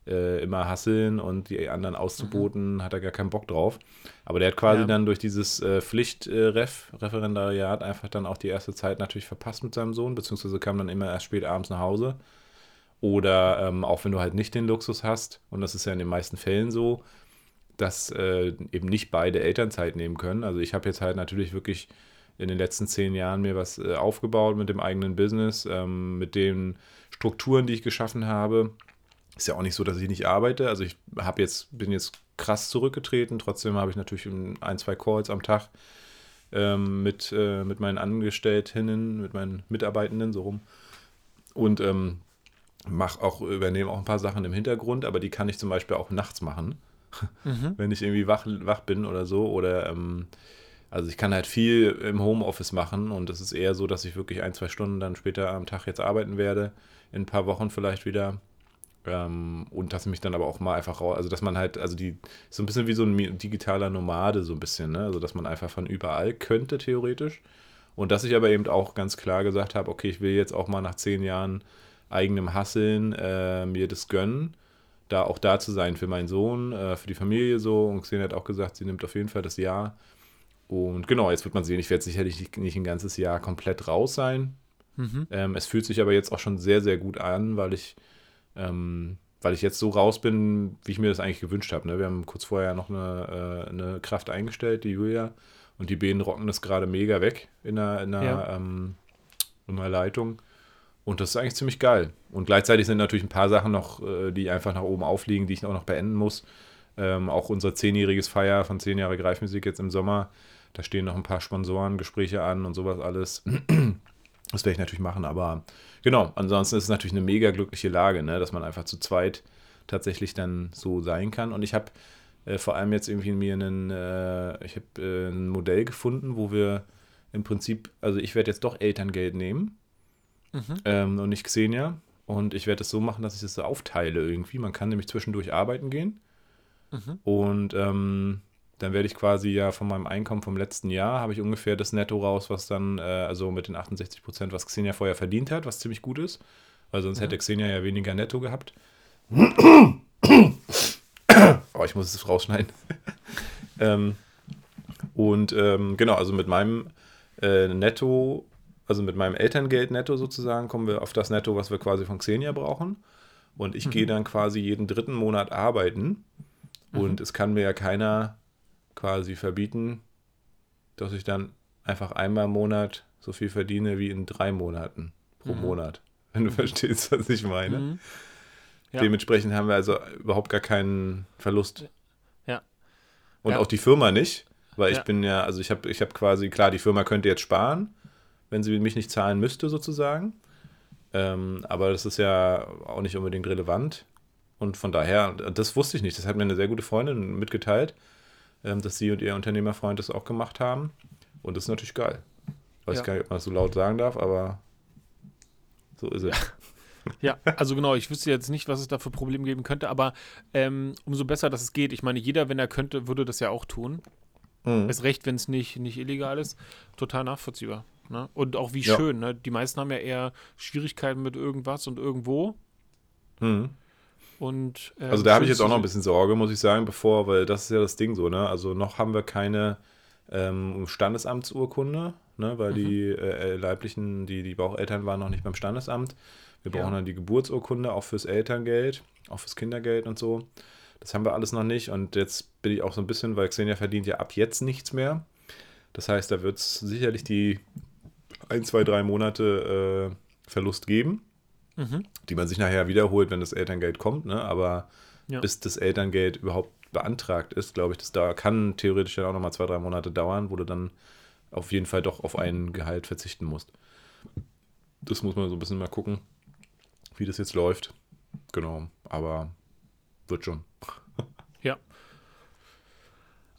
äh, immer hasseln und die anderen auszuboten, hat er gar keinen Bock drauf. Aber der hat quasi Ja. dann durch dieses äh, Pflichtref, Referendariat, einfach dann auch die erste Zeit natürlich verpasst mit seinem Sohn, beziehungsweise kam dann immer erst spät abends nach Hause. Oder ähm, auch wenn du halt nicht den Luxus hast, und das ist ja in den meisten Fällen so, dass äh, eben nicht beide Elternzeit nehmen können. Also ich habe jetzt halt natürlich wirklich in den letzten zehn Jahren mir was äh, aufgebaut mit dem eigenen Business, ähm, mit den Strukturen, die ich geschaffen habe. Ist ja auch nicht so, dass ich nicht arbeite. Also ich habe jetzt, bin jetzt krass zurückgetreten. Trotzdem habe ich natürlich ein, zwei Calls am Tag ähm, mit, äh, mit meinen Angestellten, mit meinen Mitarbeitenden so rum. Und ähm, mach auch, übernehme auch ein paar Sachen im Hintergrund, aber die kann ich zum Beispiel auch nachts machen, Mhm. wenn ich irgendwie wach, wach bin oder so. Oder ähm, also ich kann halt viel im Homeoffice machen und es ist eher so, dass ich wirklich ein, zwei Stunden dann später am Tag jetzt arbeiten werde, in ein paar Wochen vielleicht wieder. Ähm, und dass ich mich dann aber auch mal einfach raus, also dass man halt, also die, so ein bisschen wie so ein digitaler Nomade, so ein bisschen, ne? Also dass man einfach von überall könnte, theoretisch. Und dass ich aber eben auch ganz klar gesagt habe, okay, ich will jetzt auch mal nach zehn Jahren eigenem Hasseln äh, mir das gönnen, da auch da zu sein für meinen Sohn, äh, für die Familie so. Und Xenia hat auch gesagt, sie nimmt auf jeden Fall das Jahr. und genau, jetzt wird man sehen, ich werde sicherlich nicht, nicht ein ganzes Jahr komplett raus sein. Mhm. Ähm, es fühlt sich aber jetzt auch schon sehr, sehr gut an, weil ich, ähm, weil ich jetzt so raus bin, wie ich mir das eigentlich gewünscht habe. Ne? Wir haben kurz vorher noch eine, äh, eine Kraft eingestellt, die Julia, und die Bienen rocken das gerade mega weg in der, in der, Ja. ähm, in der Leitung. Und das ist eigentlich ziemlich geil. Und gleichzeitig sind natürlich ein paar Sachen noch, äh, die einfach nach oben aufliegen, die ich auch noch beenden muss. Ähm, auch unser zehnjähriges Feier von zehn Jahre Greifmusik jetzt im Sommer. Da stehen noch ein paar Sponsorengespräche an und sowas alles. Das werde ich natürlich machen, aber genau, ansonsten ist es natürlich eine mega glückliche Lage, ne, dass man einfach zu zweit tatsächlich dann so sein kann. Und ich habe äh, vor allem jetzt irgendwie mir einen, äh, ich habe äh, ein Modell gefunden, wo wir im Prinzip, also ich werde jetzt doch Elterngeld nehmen Mhm. ähm, und nicht Xenia. Und ich werde es so machen, dass ich das so aufteile irgendwie. Man kann nämlich zwischendurch arbeiten gehen. Mhm. Und ähm, dann werde ich quasi ja von meinem Einkommen vom letzten Jahr, habe ich ungefähr das Netto raus, was dann, äh, also mit den 68 Prozent, was Xenia vorher verdient hat, was ziemlich gut ist. Weil sonst Mhm. hätte Xenia ja weniger Netto gehabt. oh, ich muss es rausschneiden. ähm, und ähm, genau, also mit meinem äh, Netto, also mit meinem Elterngeld netto sozusagen, kommen wir auf das Netto, was wir quasi von Xenia brauchen. Und ich gehe dann quasi jeden dritten Monat arbeiten. Und es kann mir ja keiner quasi verbieten, dass ich dann einfach einmal im Monat so viel verdiene wie in drei Monaten pro Mhm. Monat. Wenn du verstehst, was ich meine. Mhm. Ja. Dementsprechend haben wir also überhaupt gar keinen Verlust. Ja. Und Ja. auch die Firma nicht, weil ich bin ja, also ich habe ich hab quasi, klar, die Firma könnte jetzt sparen, wenn sie mich nicht zahlen müsste, sozusagen. Ähm, aber das ist ja auch nicht unbedingt relevant. Und von daher, das wusste ich nicht. Das hat mir eine sehr gute Freundin mitgeteilt, dass sie und ihr Unternehmerfreund das auch gemacht haben. Und das ist natürlich geil. Weiß Ja. gar nicht, ob man das so laut sagen darf, aber so ist es. Ja, also genau, ich wüsste jetzt nicht, was es da für Probleme geben könnte, aber ähm, umso besser, dass es geht. Ich meine, jeder, wenn er könnte, würde das ja auch tun. Mhm. Ist recht, wenn es nicht, nicht illegal ist. Total nachvollziehbar. Ne? Und auch wie Ja. schön, ne? Die meisten haben ja eher Schwierigkeiten mit irgendwas und irgendwo. Mhm. Und, äh, Also da habe ich jetzt auch noch ein bisschen Sorge, muss ich sagen, bevor, weil das ist ja das Ding so, ne? Also noch haben wir keine ähm, Standesamtsurkunde, ne? Weil die äh, leiblichen, die, die Baucheltern waren noch nicht beim Standesamt. Wir Ja. brauchen dann die Geburtsurkunde, auch fürs Elterngeld, auch fürs Kindergeld und so. Das haben wir alles noch nicht. Und jetzt bin ich auch so ein bisschen, weil Xenia verdient ja ab jetzt nichts mehr. Das heißt, da wird es sicherlich die ein, zwei, drei Monate äh, Verlust geben Mhm. die man sich nachher wiederholt, wenn das Elterngeld kommt, ne? aber Ja. bis das Elterngeld überhaupt beantragt ist, glaube ich, das da kann theoretisch dann auch nochmal zwei, drei Monate dauern, wo du dann auf jeden Fall doch auf ein Gehalt verzichten musst. Das muss man so ein bisschen mal gucken, wie das jetzt läuft. Genau, aber wird schon.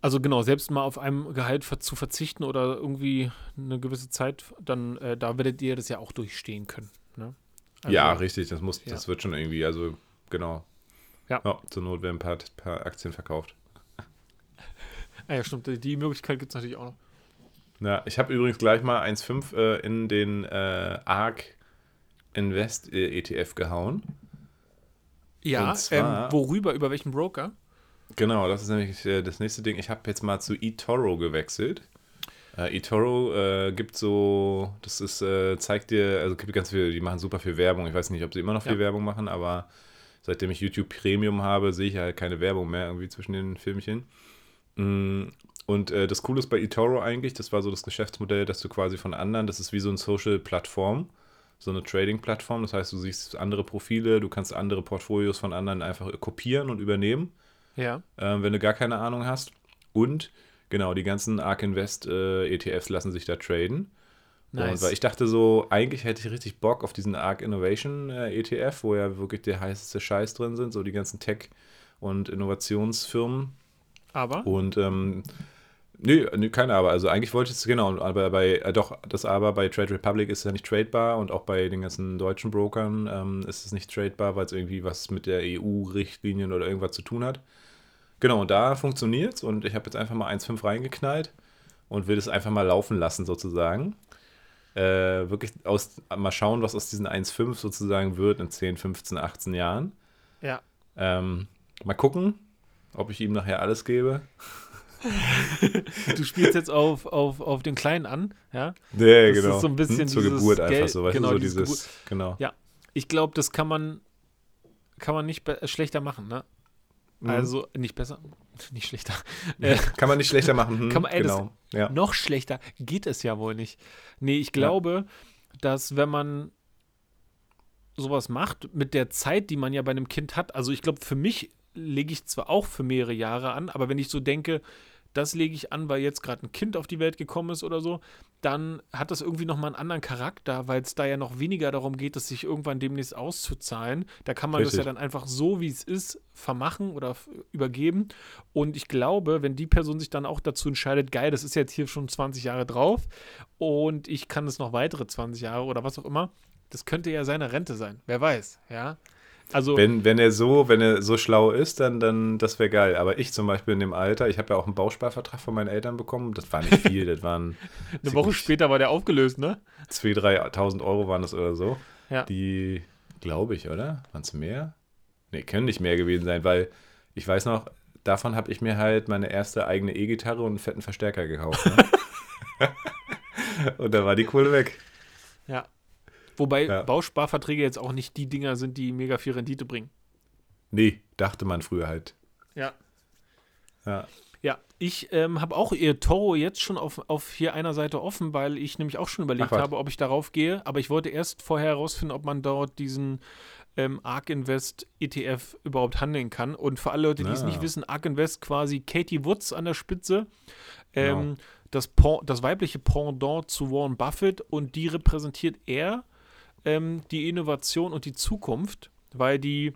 Also genau, selbst mal auf einem Gehalt zu verzichten oder irgendwie eine gewisse Zeit, dann äh, da werdet ihr das ja auch durchstehen können. Ne? Also, ja, richtig, das muss, ja. das wird schon irgendwie, also genau. Ja. zur Not werden ein paar, paar Aktien verkauft. Ah ja, stimmt. Die- Möglichkeit gibt es natürlich auch noch. Ja, ich habe übrigens gleich mal 1,5 äh, in den äh, ARK Invest äh, ETF gehauen. Ja, Und zwar- ähm, worüber? Über welchen Broker? Genau, das ist nämlich äh, das nächste Ding. Ich habe jetzt mal zu eToro gewechselt. Äh, eToro äh, gibt so, das ist, äh, zeigt dir, also gibt ganz viel, die machen super viel Werbung. Ich weiß nicht, ob sie immer noch viel Ja. Werbung machen, aber seitdem ich YouTube Premium habe, sehe ich halt keine Werbung mehr irgendwie zwischen den Filmchen. Mm, Und äh, das Coole ist bei eToro eigentlich, das war so das Geschäftsmodell, dass du quasi von anderen, das ist wie so eine Social-Plattform, so eine Trading-Plattform. Das heißt, du siehst andere Profile, du kannst andere Portfolios von anderen einfach kopieren und übernehmen Ja. ähm, wenn du gar keine Ahnung hast. Und genau, die ganzen ARK Invest äh, ETFs lassen sich da traden. Und weil ich dachte so, eigentlich hätte ich richtig Bock auf diesen ARK Innovation äh, ETF, wo ja wirklich der heißeste Scheiß drin sind, so die ganzen Tech- und Innovationsfirmen. Aber? Und ähm, nö, nö, keine aber. Also eigentlich wollte ich es, genau, aber bei, äh, doch, das aber bei Trade Republic ist ja nicht tradebar und auch bei den ganzen deutschen Brokern ähm, ist es nicht tradebar, weil es irgendwie was mit der EU-Richtlinien oder irgendwas zu tun hat. Genau, und da funktioniert es und ich habe jetzt einfach mal 1,5 reingeknallt und will es einfach mal laufen lassen sozusagen. Äh, wirklich aus, mal schauen, was aus diesen 1,5 sozusagen wird in 10, 15, 18 Jahren. Ja. Ähm, mal gucken, ob ich ihm nachher alles gebe. du spielst jetzt auf, auf, auf den Kleinen an, ja? Ja, Das genau. ist so ein bisschen Hm, zur dieses Geburt einfach Gel- so, weißt genau, du, so dieses dieses, genau. Ja. Ich glaube, das kann man, kann man nicht schlechter machen, ne? Mhm. Also, nicht besser, nicht schlechter. Äh, Kann man nicht schlechter machen. Hm, Kann man- ey, das- genau. ja. Noch schlechter geht es ja wohl nicht. Nee, ich glaube, dass wenn man sowas macht, mit der Zeit, die man ja bei einem Kind hat, also ich glaube, für mich lege ich zwar auch für mehrere Jahre an, aber wenn ich so denke, das lege ich an, weil jetzt gerade ein Kind auf die Welt gekommen ist oder so, dann hat das irgendwie nochmal einen anderen Charakter, weil es da ja noch weniger darum geht, es sich irgendwann demnächst auszuzahlen. Da kann man das Richtig. ja dann einfach so, wie es ist, vermachen oder übergeben. Und ich glaube, wenn die Person sich dann auch dazu entscheidet, geil, das ist jetzt hier schon 20 Jahre drauf und ich kann es noch weitere 20 Jahre oder was auch immer, das könnte ja seine Rente sein. Wer weiß, ja. Also, Wenn, wenn er so, wenn er so schlau ist, dann, dann das wäre geil. Aber ich zum Beispiel in dem Alter, ich habe ja auch einen Bausparvertrag von meinen Eltern bekommen. Das war nicht viel, das waren eine Woche später war der aufgelöst, ne? 2.000, 3.000 Euro waren das oder so. Ja. Die, glaube ich, oder? Waren es mehr? Nee, können nicht mehr gewesen sein, weil ich weiß noch, davon habe ich mir halt meine erste eigene E-Gitarre und einen fetten Verstärker gekauft. Ne? und da war die Kohle weg. Ja. Wobei Ja. Bausparverträge jetzt auch nicht die Dinger sind, die mega viel Rendite bringen. Nee, dachte man früher halt. Ja. Ja. Ja, ich ähm, habe auch ihr Toro jetzt schon auf, auf hier einer Seite offen, weil ich nämlich auch schon überlegt Ach, habe, ob ich darauf gehe. Aber ich wollte erst vorher herausfinden, ob man dort diesen ähm, ARK Invest ETF überhaupt handeln kann. Und für alle Leute, die es Ah. nicht wissen, ARK Invest quasi Katie Woods an der Spitze. Ähm, Genau. das, das weibliche Pendant zu Warren Buffett und die repräsentiert er ähm, die Innovation und die Zukunft, weil die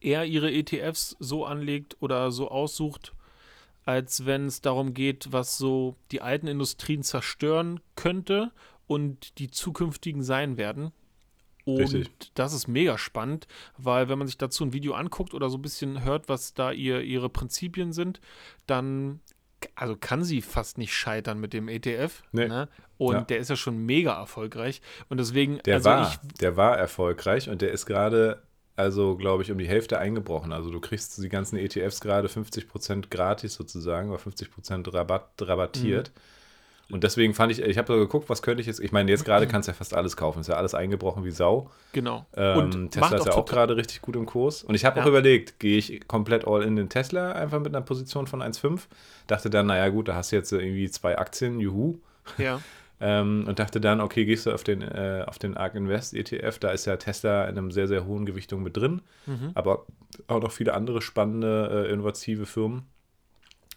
er ihre ETFs so anlegt oder so aussucht, als wenn es darum geht, was so die alten Industrien zerstören könnte und die zukünftigen sein werden. Und Richtig. das ist mega spannend, weil wenn man sich dazu ein Video anguckt oder so ein bisschen hört, was da ihr, ihre Prinzipien sind, dann also kann sie fast nicht scheitern mit dem ETF. Nee. Ne? Und Ja. der ist ja schon mega erfolgreich. Und deswegen, Der also war, ich, der war erfolgreich und der ist gerade, also glaube ich, um die Hälfte eingebrochen. Also du kriegst die ganzen ETFs gerade 50% gratis sozusagen oder 50% Rabatt, rabattiert. Mhm. Und deswegen fand ich, ich habe so geguckt, was könnte ich jetzt, ich meine, jetzt gerade kannst du ja fast alles kaufen, ist ja alles eingebrochen wie Sau. genau. Ähm, Tesla ist ja auch gerade richtig gut im Kurs. Und ich habe auch Ja. überlegt, gehe ich komplett all in den Tesla, einfach mit einer Position von 1,5. Dachte dann, naja gut, da hast du jetzt irgendwie zwei Aktien, juhu. Ja. Ähm, und dachte dann, okay, gehst du auf den, äh, auf den ARK Invest ETF, da ist ja Tesla in einem sehr, sehr hohen Gewichtung mit drin, Mhm. aber auch noch viele andere spannende, äh, innovative Firmen.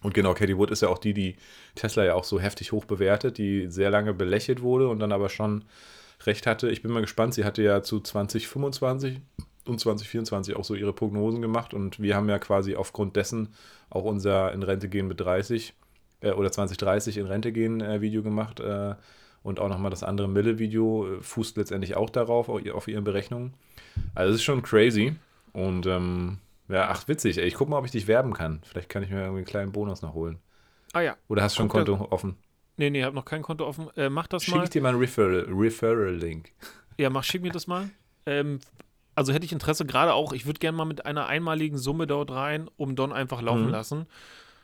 Und genau, Katie Wood ist ja auch die, die Tesla ja auch so heftig hoch bewertet, die sehr lange belächelt wurde und dann aber schon recht hatte. Ich bin mal gespannt, sie hatte ja zu 2025 und 2024 auch so ihre Prognosen gemacht und wir haben ja quasi aufgrund dessen auch unser in Rente gehen mit 30 äh, oder 2030 in Rente gehen äh, Video gemacht äh, und auch nochmal das andere Mille-Video äh, fußt letztendlich auch darauf, auf, auf ihren Berechnungen. Also es ist schon crazy und ähm, ja, ach witzig, ey. ich guck mal, ob ich dich werben kann. Vielleicht kann ich mir irgendwie einen kleinen Bonus noch holen. Ah ja. Oder hast du schon ein Konto offen? Nee, nee, hab noch kein Konto offen. Äh, mach das Schicke mal. ich dir mal einen Referral- Referral-Link. Ja, mach, schick mir das mal. Ähm, also hätte ich Interesse gerade auch, ich würde gerne mal mit einer einmaligen Summe dort rein, um Don einfach laufen Mhm. lassen.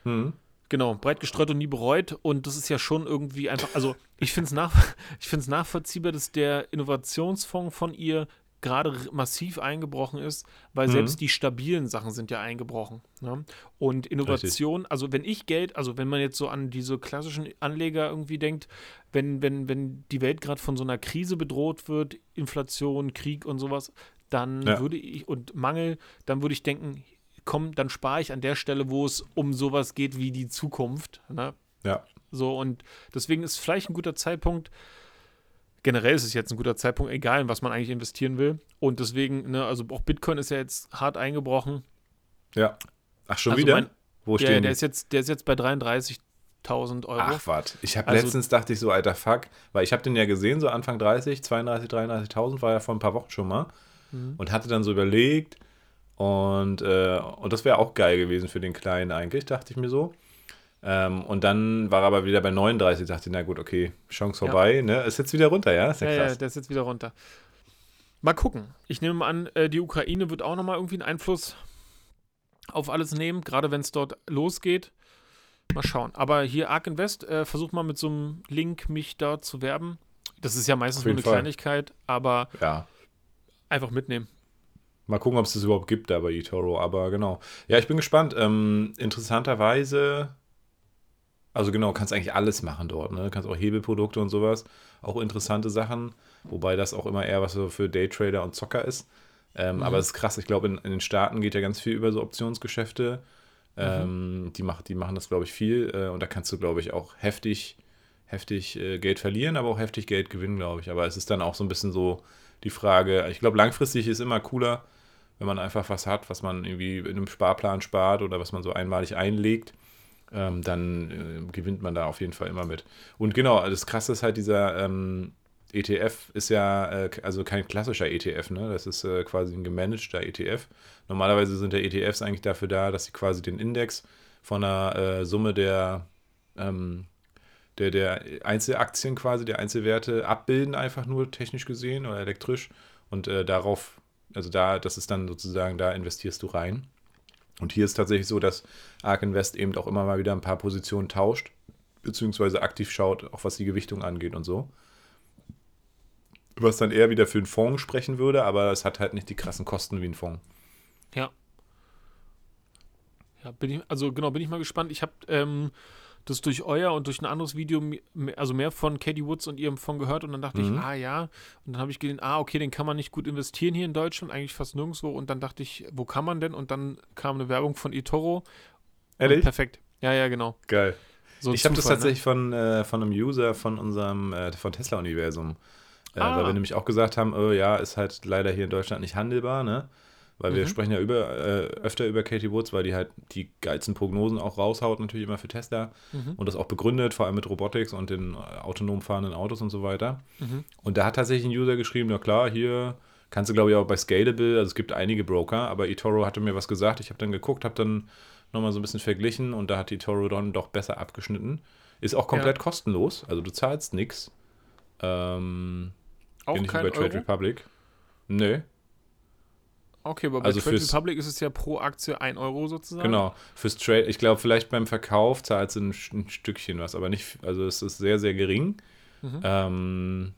Hm. Genau, breit gestreut und nie bereut. Und das ist ja schon irgendwie einfach, also ich finde es nach, ich find's nachvollziehbar, dass der Innovationsfonds von ihr gerade massiv eingebrochen ist, weil Mhm. selbst die stabilen Sachen sind ja eingebrochen. Ne? Und Innovation, also wenn ich Geld, also wenn man jetzt so an diese klassischen Anleger irgendwie denkt, wenn, wenn, wenn die Welt gerade von so einer Krise bedroht wird, Inflation, Krieg und sowas, dann Ja. würde ich, und Mangel, dann würde ich denken, komm, dann spare ich an der Stelle, wo es um sowas geht wie die Zukunft. Ne? Ja. So, und deswegen ist vielleicht ein guter Zeitpunkt, generell ist es jetzt ein guter Zeitpunkt, egal in was man eigentlich investieren will. Und deswegen, ne, also auch Bitcoin ist ja jetzt hart eingebrochen. Ja. Ach, schon Also wieder? mein- Wo stehen ja, der ist jetzt, der ist jetzt bei 33.000 Euro. Ach, warte. Ich habe Also- letztens dachte ich so, alter Fuck, weil ich habe den ja gesehen, so Anfang 30, 32, 33.000 war ja vor ein paar Wochen schon mal Mhm. und hatte dann so überlegt und, äh, und das wäre auch geil gewesen für den Kleinen eigentlich, dachte ich mir so. Ähm, und dann war er aber wieder bei 39, dachte ich, na gut, okay, Chance Ja. vorbei, ne? Ist jetzt wieder runter, ja? Ist ja ja, ja, krass. der ist jetzt wieder runter. Mal gucken. Ich nehme an, äh, die Ukraine wird auch nochmal irgendwie einen Einfluss auf alles nehmen, gerade wenn es dort losgeht. Mal schauen. Aber hier Ark Invest, äh, versuch mal mit so einem Link mich da zu werben. Das ist ja meistens nur eine Fall. Kleinigkeit, aber Ja. einfach mitnehmen. Mal gucken, ob es das überhaupt gibt da bei eToro, aber genau. Ja, ich bin gespannt. Ähm, interessanterweise, also genau, kannst eigentlich alles machen dort, ne? Kannst auch Hebelprodukte und sowas, auch interessante Sachen, wobei das auch immer eher was so für Daytrader und Zocker ist. Ähm, Mhm. Aber es ist krass, ich glaube, in, in den Staaten geht ja ganz viel über so Optionsgeschäfte. Ähm, die, macht, die machen das, glaube ich, viel äh, und da kannst du, glaube ich, auch heftig, heftig äh, Geld verlieren, aber auch heftig Geld gewinnen, glaube ich. Aber es ist dann auch so ein bisschen so die Frage, ich glaube, langfristig ist immer cooler, wenn man einfach was hat, was man irgendwie in einem Sparplan spart oder was man so einmalig einlegt, ähm, dann äh, gewinnt man da auf jeden Fall immer mit. Und genau, das Krasse ist halt dieser ähm, ETF ist ja äh, also kein klassischer ETF, ne? Das ist äh, quasi ein gemanagter ETF. Normalerweise sind ja ETFs eigentlich dafür da, dass sie quasi den Index von einer äh, Summe der, ähm, der, der Einzelaktien quasi, der Einzelwerte abbilden, einfach nur technisch gesehen oder elektrisch. Und äh, darauf, also da, das ist dann sozusagen, da investierst du rein. Und hier ist tatsächlich so, dass ARK Invest eben auch immer mal wieder ein paar Positionen tauscht, beziehungsweise aktiv schaut, auch was die Gewichtung angeht und so. Was dann eher wieder für einen Fonds sprechen würde, aber es hat halt nicht die krassen Kosten wie ein Fonds. Ja. Ja, bin ich, also genau, bin ich mal gespannt. Ich habe ähm, das durch euer und durch ein anderes Video, also mehr von Katie Woods und ihrem Fonds gehört und dann dachte Mhm. ich, ah ja. Und dann habe ich gesehen, ah, okay, den kann man nicht gut investieren hier in Deutschland, eigentlich fast nirgendwo. Und dann dachte ich, wo kann man denn? Und dann kam eine Werbung von eToro. Ehrlich? Perfekt. Ja, ja, genau. Geil. So ich habe das ne? tatsächlich von, äh, von einem User von unserem äh, von Tesla-Universum. Äh, Ah. Weil wir nämlich auch gesagt haben, oh, ja, ist halt leider hier in Deutschland nicht handelbar, ne? Weil wir Mhm. sprechen ja über, äh, öfter über Katie Woods, weil die halt die geilsten Prognosen auch raushaut, natürlich immer für Tesla. Mhm. Und das auch begründet, vor allem mit Robotics und den äh, autonom fahrenden Autos und so weiter. Mhm. Und da hat tatsächlich ein User geschrieben, na klar, hier kannst du glaube ich auch bei Scalable, also es gibt einige Broker, aber eToro hatte mir was gesagt. Ich habe dann geguckt, habe dann nochmal so ein bisschen verglichen und da hat eToro dann doch besser abgeschnitten. Ist auch komplett kostenlos, also du zahlst nichts. Ähm, Auch wie kein bei Trade Euro? Republic. Nö, Okay, aber bei Also Trade Republic ist es ja pro Aktie 1 Euro sozusagen. genau. Fürs Trade, ich glaube, vielleicht beim Verkauf zahlst du ein, ein Stückchen was, aber nicht, also es ist sehr, sehr gering. Mhm. Ähm,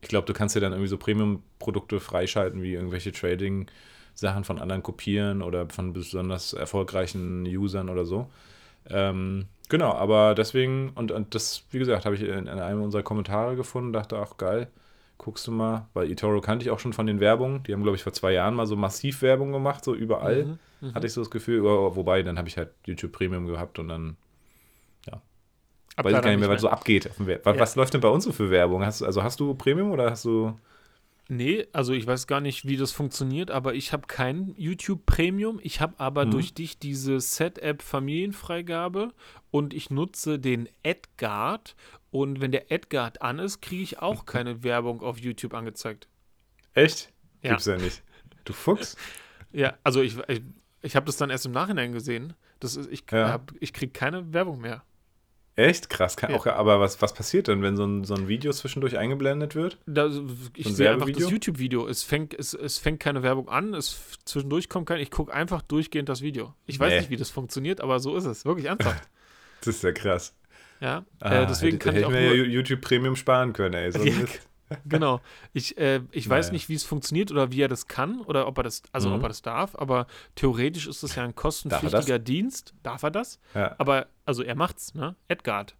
ich glaube, du kannst dir dann irgendwie so Premium-Produkte freischalten, wie irgendwelche Trading-Sachen von anderen kopieren oder von besonders erfolgreichen Usern oder so. Ähm, genau, aber deswegen, und, und das, wie gesagt, habe ich in, in einem unserer Kommentare gefunden, dachte, ach geil, guckst du mal, weil eToro kannte ich auch schon von den Werbungen. Die haben, glaube ich, vor zwei Jahren mal so massiv Werbung gemacht, so überall. Mhm. Mhm. Hatte ich so das Gefühl, wo- wobei, dann habe ich halt YouTube Premium gehabt und dann Ab weiß ich gar nicht mehr, was so abgeht. Was, Ja. läuft denn bei uns so für Werbung? Hast, also hast du Premium oder hast du. Nee, also ich weiß gar nicht, wie das funktioniert, aber ich habe kein YouTube Premium. Ich habe aber Mhm. durch dich diese Set-App Familienfreigabe und ich nutze den AdGuard. Und wenn der AdGuard an ist, kriege ich auch keine Werbung auf YouTube angezeigt. Echt? Ja. Gibt's ja nicht. Du Fuchs? Ja, also ich, ich, ich habe das dann erst im Nachhinein gesehen. Das ist, ich Ja. hab, ich kriege keine Werbung mehr. Echt? Krass. Kann Ja. auch, aber was, was passiert denn, wenn so ein, so ein Video zwischendurch eingeblendet wird? Da, ich So ein sehe einfach das YouTube-Video. Es fängt, es, es fängt keine Werbung an, es zwischendurch kommt kein. Ich gucke einfach durchgehend das Video. Ich weiß Nee. nicht, wie das funktioniert, aber so ist es. Wirklich ernsthaft. Das ist ja krass. Ja, Ah, äh, deswegen hätte, kann ich hätte auch mir ja nur, YouTube Premium sparen können, ey. So Ja. genau. Ich, äh, ich weiß Naja. nicht, wie es funktioniert oder wie er das kann oder ob er das, also Mhm. ob er das darf, aber theoretisch ist das ja ein Darf er kostenpflichtiger Dienst. Darf er das? Ja, Aber, also er macht's, ne? Edgard.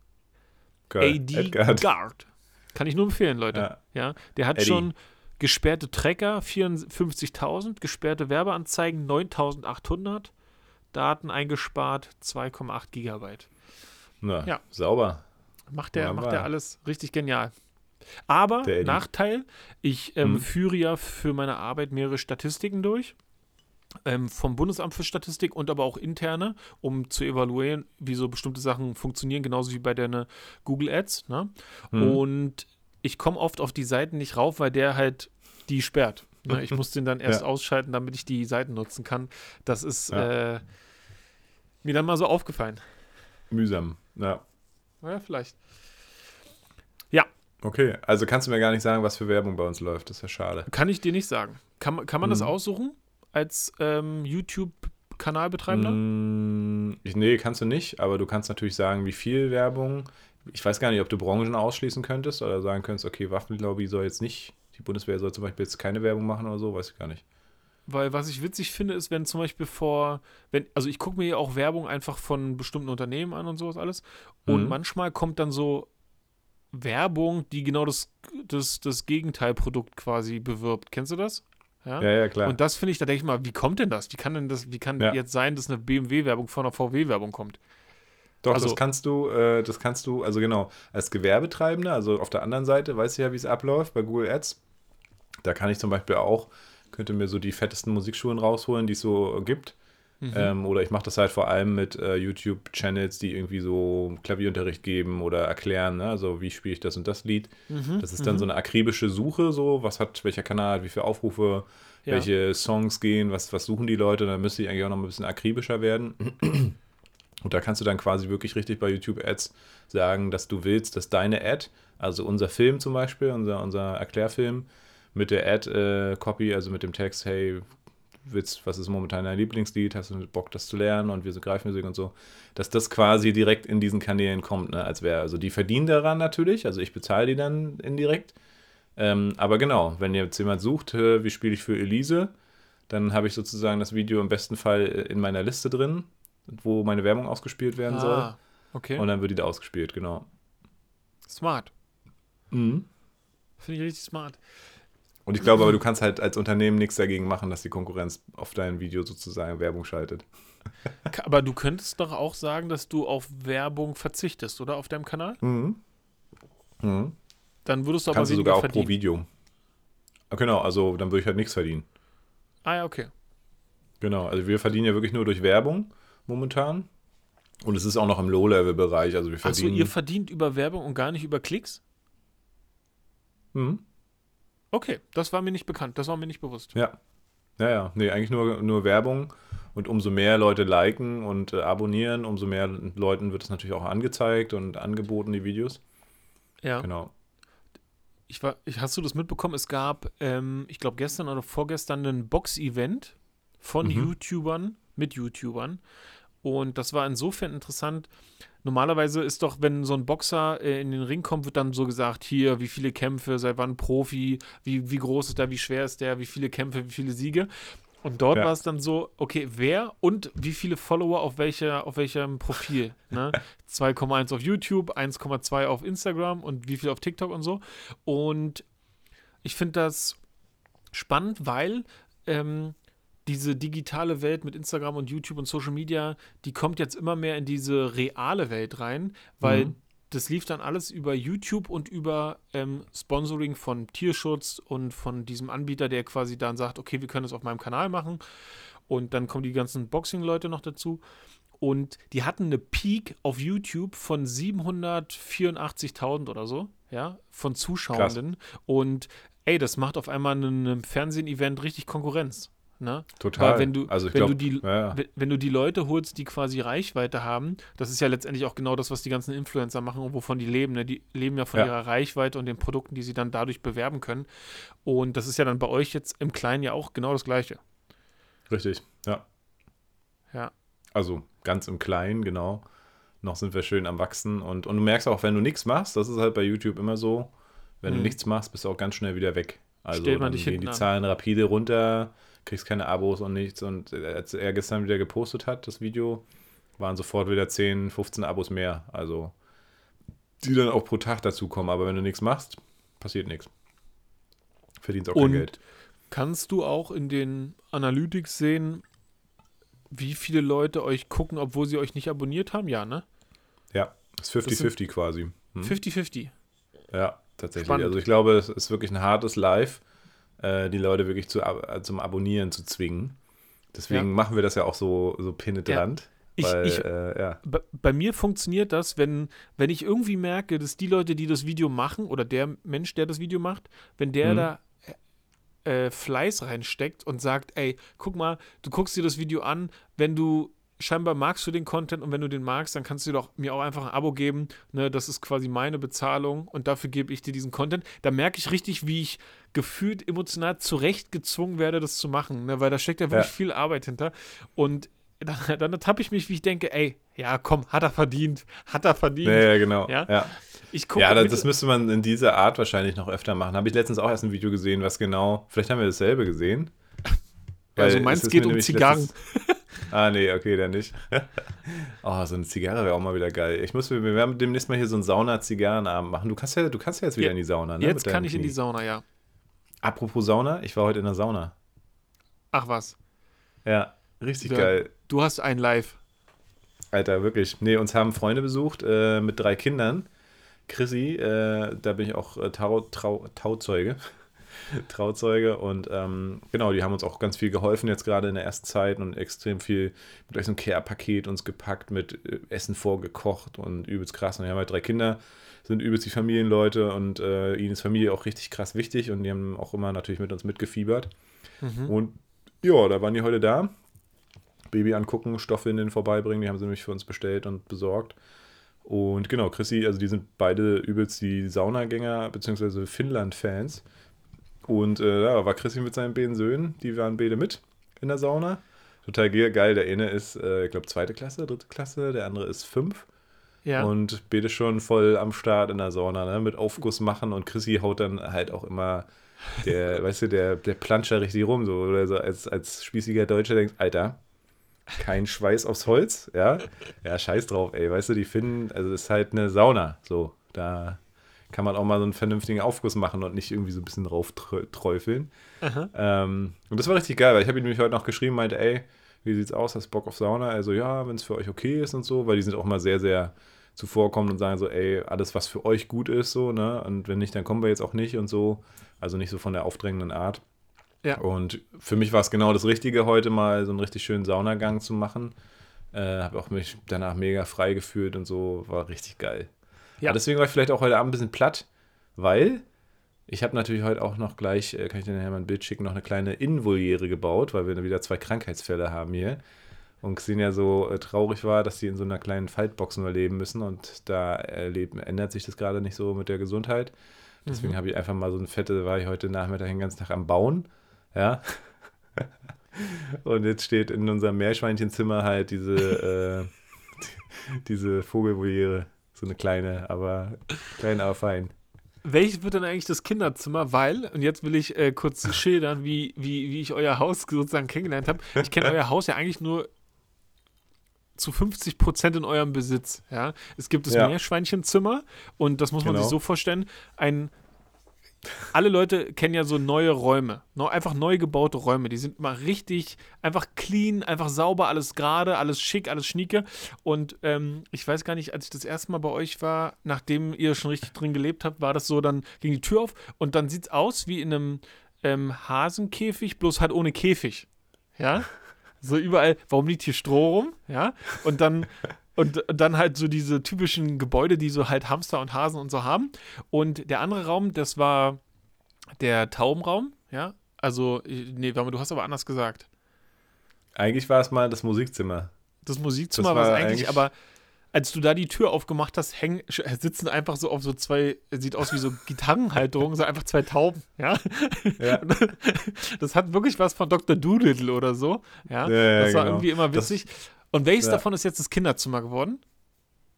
geil. AD Edgar. Guard. Kann ich nur empfehlen, Leute. Ja. Ja, der hat Eddie. schon gesperrte Tracker 54.000, gesperrte Werbeanzeigen 9.800, Daten eingespart 2,8 Gigabyte. Na, Ja. sauber. Macht der, macht der alles richtig genial. Aber. Nachteil, ich ähm, Mhm. führe ja für meine Arbeit mehrere Statistiken durch. Ähm, vom Bundesamt für Statistik und aber auch interne, um zu evaluieren, wie so bestimmte Sachen funktionieren, genauso wie bei deiner Google Ads. Ne? Mhm. Und ich komme oft auf die Seiten nicht rauf, weil der halt die sperrt. Ne? Ich muss den dann erst Ja. ausschalten, damit ich die Seiten nutzen kann. Das ist Ja. äh, mir dann mal so aufgefallen. Mühsam. Ja. Naja, vielleicht. Okay, also kannst du mir gar nicht sagen, was für Werbung bei uns läuft. Das ist ja schade. Kann ich dir nicht sagen. Kann, man- kann man das Mhm. aussuchen als ähm, YouTube YouTube-Kanalbetreibender? Ich, nee, kannst du nicht, aber du kannst natürlich sagen, wie viel Werbung. Ich weiß gar nicht, ob du Branchen ausschließen könntest oder sagen könntest, okay, Waffenlobby soll jetzt nicht, die Bundeswehr soll zum Beispiel jetzt keine Werbung machen oder so, weiß ich gar nicht. Weil was ich witzig finde, ist, wenn zum Beispiel vor, wenn, also ich gucke mir ja auch Werbung einfach von bestimmten Unternehmen an und sowas alles. Und Mhm. manchmal kommt dann so Werbung, die genau das, das, das Gegenteilprodukt quasi bewirbt. Kennst du das? Ja. Ja, ja, klar. Und das finde ich, da denke ich mal, wie kommt denn das? Wie kann denn das, wie kann Ja. jetzt sein, dass eine BMW-Werbung von einer VW-Werbung kommt? Doch, also- das kannst du, äh, das kannst du, also genau, als Gewerbetreibender, also auf der anderen Seite, weißt du ja, wie es abläuft bei Google Ads. Da kann ich zum Beispiel auch, könnte mir so die fettesten Musikschulen rausholen, die es so gibt. Mhm. Ähm, oder ich mache das halt vor allem mit äh, YouTube-Channels, die irgendwie so Klavierunterricht geben oder erklären, ne? also wie spiele ich das und das Lied. Mhm, Das ist dann so eine akribische Suche, so was hat welcher Kanal, wie viele Aufrufe, Ja. welche Songs gehen, was, was suchen die Leute, dann müsste ich eigentlich auch noch ein bisschen akribischer werden. Und da kannst du dann quasi wirklich richtig bei YouTube Ads sagen, dass du willst, dass deine Ad, also unser Film zum Beispiel, unser, unser Erklärfilm, mit der Ad-Copy, also mit dem Text, hey, willst, was ist momentan dein Lieblingslied, hast du Bock, das zu lernen und wir sind Greifmusik und so, dass das quasi direkt in diesen Kanälen kommt, ne? als wäre, also die verdienen daran natürlich, also ich bezahle die dann indirekt, ähm, aber genau, wenn jetzt jemand sucht, äh, wie spiele ich für Elise, dann habe ich sozusagen das Video im besten Fall äh, in meiner Liste drin, wo meine Werbung ausgespielt werden soll. ah, okay. Und dann wird die da ausgespielt, genau. smart. Mhm. Finde ich richtig smart. Und ich glaube aber, du kannst halt als Unternehmen nichts dagegen machen, dass die Konkurrenz auf dein Video sozusagen Werbung schaltet. Aber du könntest doch auch sagen, dass du auf Werbung verzichtest, oder? Auf deinem Kanal? Mhm. Mhm. Dann würdest du aber Kannst du sogar auch verdienen. pro Video. Ah, Genau, also dann würde ich halt nichts verdienen. Ah ja, okay. Genau, also wir verdienen ja wirklich nur durch Werbung momentan. Und es ist auch noch im Low-Level-Bereich, also wir Achso, verdienen. ihr verdient über Werbung und gar nicht über Klicks? mhm. Okay, das war mir nicht bekannt, das war mir nicht bewusst. Ja. Ja, ja. Nee, eigentlich nur, nur Werbung. Und umso mehr Leute liken und äh, abonnieren, umso mehr Leuten wird es natürlich auch angezeigt und angeboten, die Videos. Ja. Genau. Ich war, ich, hast du das mitbekommen? Es gab, ähm, ich glaube, gestern oder vorgestern ein Box-Event von Mhm. YouTubern mit YouTubern. Und das war insofern interessant. Normalerweise ist doch, wenn so ein Boxer äh, in den Ring kommt, wird dann so gesagt, hier, wie viele Kämpfe, seit wann Profi, wie, wie groß ist der, wie schwer ist der, wie viele Kämpfe, wie viele Siege. Und dort Ja. war es dann so, okay, wer und wie viele Follower auf, welcher, auf welchem Profil. Ne? 2,1 auf YouTube, 1,2 auf Instagram und wie viel auf TikTok und so. Und ich finde das spannend, weil ähm, diese digitale Welt mit Instagram und YouTube und Social Media, die kommt jetzt immer mehr in diese reale Welt rein, weil Mhm. das lief dann alles über YouTube und über ähm, Sponsoring von Tierschutz und von diesem Anbieter, der quasi dann sagt, okay, wir können das auf meinem Kanal machen. Und dann kommen die ganzen Boxing-Leute noch dazu. Und die hatten eine Peak auf YouTube von 784.000 oder so, ja, von Zuschauenden. Und ey, das macht auf einmal einem, einem Fernsehen-Event richtig Konkurrenz. Ne? Total. Weil wenn du, also wenn, glaube, du die, ja, wenn- du die Leute holst, die quasi Reichweite haben, das ist ja letztendlich auch genau das, was die ganzen Influencer machen und wovon die leben. Ne? Die leben ja von Ja. ihrer Reichweite und den Produkten, die sie dann dadurch bewerben können. Und das ist ja dann bei euch jetzt im Kleinen ja auch genau das Gleiche. Richtig, ja. Ja. Also ganz im Kleinen, genau. Noch sind wir schön am Wachsen. Und, und du merkst auch, wenn du nichts machst, das ist halt bei YouTube immer so, wenn du Mhm. nichts machst, bist du auch ganz schnell wieder weg. Also Stellt man dann dich gehen die an. Zahlen rapide runter, kriegst keine Abos und nichts. Und als er gestern wieder gepostet hat, das Video, waren sofort wieder 10, 15 Abos mehr. Also die dann auch pro Tag dazukommen. Aber wenn du nichts machst, passiert nichts. Verdienst auch kein Und Geld. Kannst du auch in den Analytics sehen, wie viele Leute euch gucken, obwohl sie euch nicht abonniert haben? Ja, ne? Ja, ist 50-50 quasi. Hm? 50-50. Ja, tatsächlich. Spannend. Also ich glaube, es ist wirklich ein hartes Live, äh, die Leute wirklich zu, ab- äh, zum Abonnieren zu zwingen. Deswegen Ja. machen wir das ja auch so, so penetrant. Ich- weil, ich- äh, ja. Bei, bei mir funktioniert das, wenn, wenn ich irgendwie merke, dass die Leute, die das Video machen, oder der Mensch, der das Video macht, wenn der Mhm. da äh, Fleiß reinsteckt und sagt, ey, guck mal, du guckst dir das Video an, wenn du scheinbar magst du den Content und wenn du den magst, dann kannst du doch mir auch einfach ein Abo geben. Ne, das ist quasi meine Bezahlung und dafür gebe ich dir diesen Content. Da merke ich richtig, wie ich gefühlt emotional zurechtgezwungen werde, das zu machen, ne, weil da steckt ja wirklich Ja. viel Arbeit hinter. Und dann, dann ertappe ich mich, wie ich denke, ey, ja, komm, hat er verdient, hat er verdient. Ja, ja genau. Ja? Ja, Ich gucke ja das, das müsste man in dieser Art wahrscheinlich noch öfter machen. Habe ich letztens auch erst ein Video gesehen, was genau, vielleicht haben wir dasselbe gesehen. also meins geht um Zigarren. letztens- Ah, nee, okay, dann nicht. oh, so eine Zigarre wäre auch mal wieder geil. Ich muss, wir werden demnächst mal hier so einen Sauna-Zigarrenabend machen. Du kannst ja, du kannst ja jetzt wieder Ja, in die Sauna, ne? Jetzt kann ich in die Knie. Sauna, ja. Apropos Sauna, ich war heute in der Sauna. Ach was, Ja, richtig Ja. geil. du hast ein Live. Alter, wirklich. Nee, uns haben Freunde besucht äh, mit drei Kindern. Chrissy, äh, da bin ich auch äh, Tau, Trau, Tauzeuge. Trauzeuge und ähm, genau, die haben uns auch ganz viel geholfen jetzt gerade in der ersten Zeit und extrem viel mit euch so ein Care-Paket uns gepackt, mit äh, Essen vorgekocht und übelst krass. Und wir haben halt drei Kinder, sind übelst die Familienleute und äh, ihnen ist Familie auch richtig krass wichtig und die haben auch immer natürlich mit uns mitgefiebert. Mhm. Und ja, da waren die heute da. Baby angucken, Stoffwindeln vorbeibringen, die haben sie nämlich für uns bestellt und besorgt. Und genau, Chrissy, also die sind beide übelst die Saunagänger bzw. Finnland-Fans. Und äh, ja, war Chrissy mit seinen beiden Söhnen, die waren beide mit in der Sauna. Total ge- geil. Der eine ist, äh, ich glaube, zweite Klasse, dritte Klasse, der andere ist fünf. Ja. Und beide schon voll am Start in der Sauna, ne? Mit Aufguss machen und Chrissy haut dann halt auch immer der, weißt du, der, der Planscher richtig rum, so, oder so als, als spießiger Deutscher denkst, Alter, kein Schweiß aufs Holz, ja? Ja, scheiß drauf, ey, weißt du, die finden, also es ist halt eine Sauna, so, da kann man auch mal so einen vernünftigen Aufguss machen und nicht irgendwie so ein bisschen drauf trö- träufeln. Aha. Ähm, und das war richtig geil, weil ich habe ihm nämlich heute noch geschrieben, meinte, ey, wie sieht's aus, hast Bock auf Sauna? Also ja, wenn es für euch okay ist und so, weil die sind auch mal sehr, sehr zuvorkommend und sagen so, ey, alles, was für euch gut ist, so, ne? Und wenn nicht, dann kommen wir jetzt auch nicht und so. Also nicht so von der aufdrängenden Art. Ja. Und für mich war es genau das Richtige, heute mal so einen richtig schönen Saunagang zu machen. Äh, habe auch mich danach mega frei gefühlt und so, war richtig geil. Ja. Deswegen war ich vielleicht auch heute Abend ein bisschen platt, weil ich habe natürlich heute auch noch gleich, äh, kann ich dir nachher mal ein Bild schicken, noch eine kleine Innenvoliere gebaut, weil wir dann wieder zwei Krankheitsfälle haben hier. Und Xenia so äh, traurig war, dass sie in so einer kleinen Faltbox nur leben müssen und da erleben, ändert sich das gerade nicht so mit der Gesundheit. Deswegen habe ich einfach mal so ein fette, war ich heute Nachmittag den ganzen Tag am Bauen. Ja. Und jetzt steht in unserem Meerschweinchenzimmer halt diese, äh, die, diese Vogelvoliere. So eine kleine, aber klein, aber fein. Welches wird dann eigentlich das Kinderzimmer? Weil, und jetzt will ich äh, kurz schildern, wie, wie, wie ich euer Haus sozusagen kennengelernt habe. Ich kenne euer Haus ja eigentlich nur zu 50 Prozent in eurem Besitz. Ja? Es gibt das Ja. Meerschweinchenzimmer und das muss man Genau. sich so vorstellen. Ein, alle Leute kennen ja so neue Räume, einfach neu gebaute Räume. Die sind immer richtig, einfach clean, einfach sauber, alles gerade, alles schick, alles schnieke. Und ähm, ich weiß gar nicht, als ich das erste Mal bei euch war, nachdem ihr schon richtig drin gelebt habt, war das so, dann ging die Tür auf und dann sieht es aus wie in einem ähm, Hasenkäfig, bloß halt ohne Käfig. Ja? So überall, warum liegt hier Stroh rum? Ja? Und dann. Und dann halt so diese typischen Gebäude, die so halt Hamster und Hasen und so haben. Und der andere Raum, das war der Taubenraum, ja. Also, nee, warte mal, du hast aber anders gesagt. Eigentlich war es mal das Musikzimmer. Das Musikzimmer Das war es eigentlich, eigentlich- aber als du da die Tür aufgemacht hast, hängen, sitzen einfach so auf so zwei, sieht aus wie so Gitarrenhalterungen, so einfach zwei Tauben, ja. Ja. Das hat wirklich was von Dr. Doolittle oder so, ja. Ja, ja, das war genau. irgendwie immer Das- witzig. Und welches ja. davon ist jetzt das Kinderzimmer geworden?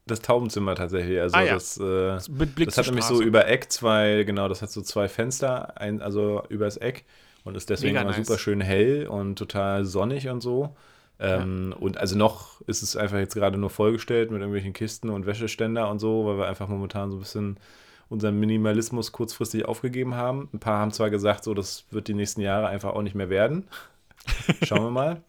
Das Taubenzimmer tatsächlich. Also Ah, ja. das, äh, Mit Blick das hat nämlich so über Eck zwei, genau, das hat so zwei Fenster, ein, also übers Eck und ist deswegen Mega immer nice. super schön hell und total sonnig und so. Ähm, Und also noch ist es einfach jetzt gerade nur vollgestellt mit irgendwelchen Kisten und Wäscheständer und so, weil wir einfach momentan so ein bisschen unseren Minimalismus kurzfristig aufgegeben haben. Ein paar haben zwar gesagt, so das wird die nächsten Jahre einfach auch nicht mehr werden. Schauen wir mal.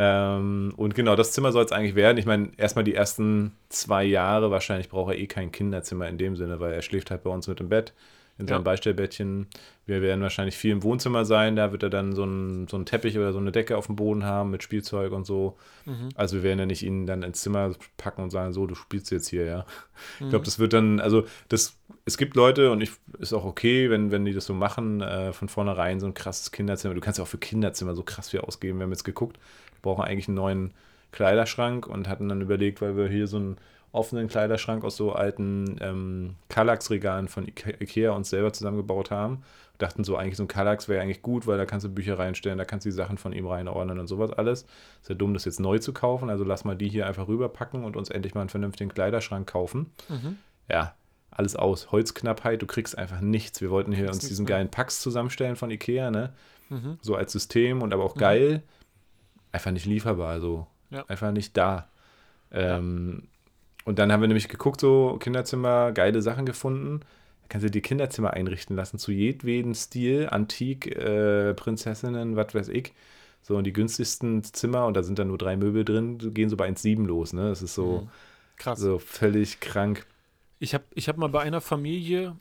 Ähm, und genau, das Zimmer soll es eigentlich werden. Ich meine, erstmal die ersten zwei Jahre, wahrscheinlich braucht er eh kein Kinderzimmer in dem Sinne, weil er schläft halt bei uns mit im Bett, in seinem Ja. Beistellbettchen. Wir werden wahrscheinlich viel im Wohnzimmer sein, da wird er dann so einen so einen Teppich oder so eine Decke auf dem Boden haben mit Spielzeug und so. Mhm. Also wir werden ja nicht ihn dann ins Zimmer packen und sagen, so, du spielst jetzt hier, ja. Ich Mhm. glaube, das wird dann, also das, es gibt Leute und ich ist auch okay, wenn, wenn die das so machen, äh, von vornherein so ein krasses Kinderzimmer. Du kannst ja auch für Kinderzimmer so krass viel ausgeben. Wir haben jetzt geguckt, brauchen eigentlich einen neuen Kleiderschrank und hatten dann überlegt, weil wir hier so ein offenen Kleiderschrank aus so alten ähm, Kallax-Regalen von Ikea uns selber zusammengebaut haben. Dachten so, eigentlich so ein Kallax wäre eigentlich gut, weil da kannst du Bücher reinstellen, da kannst du die Sachen von ihm reinordnen und sowas alles. Ist ja dumm, das jetzt neu zu kaufen, also lass mal die hier einfach rüberpacken und uns endlich mal einen vernünftigen Kleiderschrank kaufen. Mhm. Ja, alles aus. Holzknappheit, du kriegst einfach nichts. Wir wollten hier uns diesen geilen Pax zusammenstellen von Ikea, ne? Mhm. So als System und aber auch mhm. geil. Einfach nicht lieferbar, also ja. einfach nicht da. Ähm. Und dann haben wir nämlich geguckt, so Kinderzimmer, geile Sachen gefunden. Da kannst du dir Kinderzimmer einrichten lassen, zu jedweden Stil, Antik, äh, Prinzessinnen, was weiß ich. So, und die günstigsten Zimmer, und da sind dann nur drei Möbel drin, gehen so bei 1,7 los, ne? Das ist so, mhm. Krass. so völlig krank. Ich habe ich hab mal bei einer Familie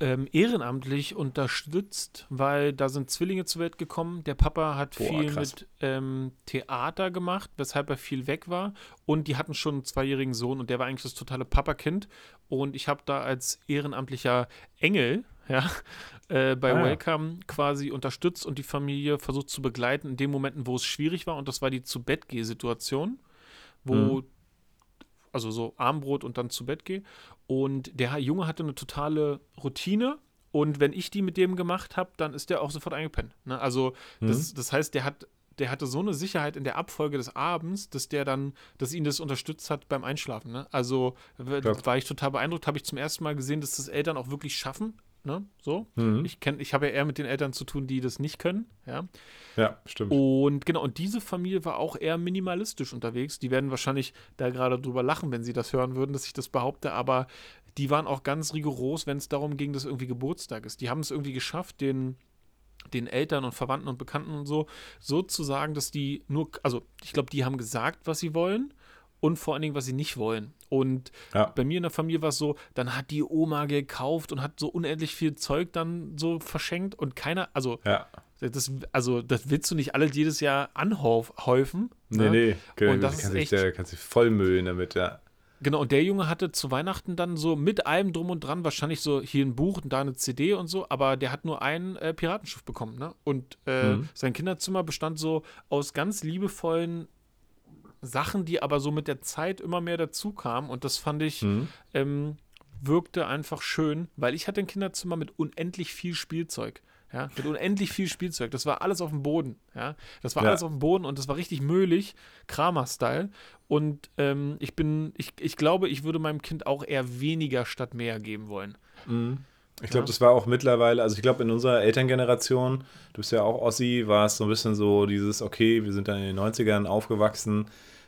ähm, ehrenamtlich unterstützt, weil da sind Zwillinge zur Welt gekommen. Der Papa hat Boah, viel krass. mit ähm, Theater gemacht, weshalb er viel weg war. Und die hatten schon einen zweijährigen Sohn und der war eigentlich das totale Papakind. Und ich habe da als ehrenamtlicher Engel, ja, äh, bei ah, Welcome ja. quasi unterstützt und die Familie versucht zu begleiten in den Momenten, wo es schwierig war. Und das war die Zu-Bett-Geh-Situation, wo mhm also so Armbrot und dann zu Bett gehe. Und der Junge hatte eine totale Routine. Und wenn ich die mit dem gemacht habe, dann ist der auch sofort eingepennt. Ne? Also, mhm. das, das heißt, der hat der hatte so eine Sicherheit in der Abfolge des Abends, dass der dann, dass ihn das unterstützt hat beim Einschlafen. Ne? Also Klar. war ich total beeindruckt, habe ich zum ersten Mal gesehen, dass das Eltern auch wirklich schaffen, Ne? So. Mhm. Ich kenne, ich habe ja eher mit den Eltern zu tun, die das nicht können. Ja. Ja, stimmt. Und genau, und diese Familie war auch eher minimalistisch unterwegs. Die werden wahrscheinlich da gerade drüber lachen, wenn sie das hören würden, dass ich das behaupte, aber die waren auch ganz rigoros, wenn es darum ging, dass irgendwie Geburtstag ist. Die haben es irgendwie geschafft, den den Eltern und Verwandten und Bekannten und so, so zu sagen, dass die nur, also ich glaube, die haben gesagt, was sie wollen und vor allen Dingen, was sie nicht wollen. Und ja. bei mir in der Familie war es so, dann hat die Oma gekauft und hat so unendlich viel Zeug dann so verschenkt und keiner, also ja. das, also das willst du nicht alle jedes Jahr anhäufen. Ne? Nee, nee, genau. Und das kannst ist echt, der, kannst dich vollmüllen damit, ja. Genau, und der Junge hatte zu Weihnachten dann so mit allem drum und dran, wahrscheinlich so hier ein Buch und da eine CD und so, aber der hat nur ein äh, Piratenschiff bekommen, ne? Und äh, mhm. sein Kinderzimmer bestand so aus ganz liebevollen Sachen, die aber so mit der Zeit immer mehr dazu kamen. Und das fand ich, mhm. ähm, wirkte einfach schön, weil ich hatte ein Kinderzimmer mit unendlich viel Spielzeug. Ja, mit unendlich viel Spielzeug. Das war alles auf dem Boden. Ja, das war ja. alles auf dem Boden und das war richtig möhlig, Kramer-Style. Und ähm, ich bin, ich, ich glaube, ich würde meinem Kind auch eher weniger statt mehr geben wollen. Mhm. Ich glaube, ja. das war auch mittlerweile, also ich glaube, in unserer Elterngeneration, du bist ja auch Ossi, war es so ein bisschen so dieses, okay, wir sind dann in den 90ern aufgewachsen,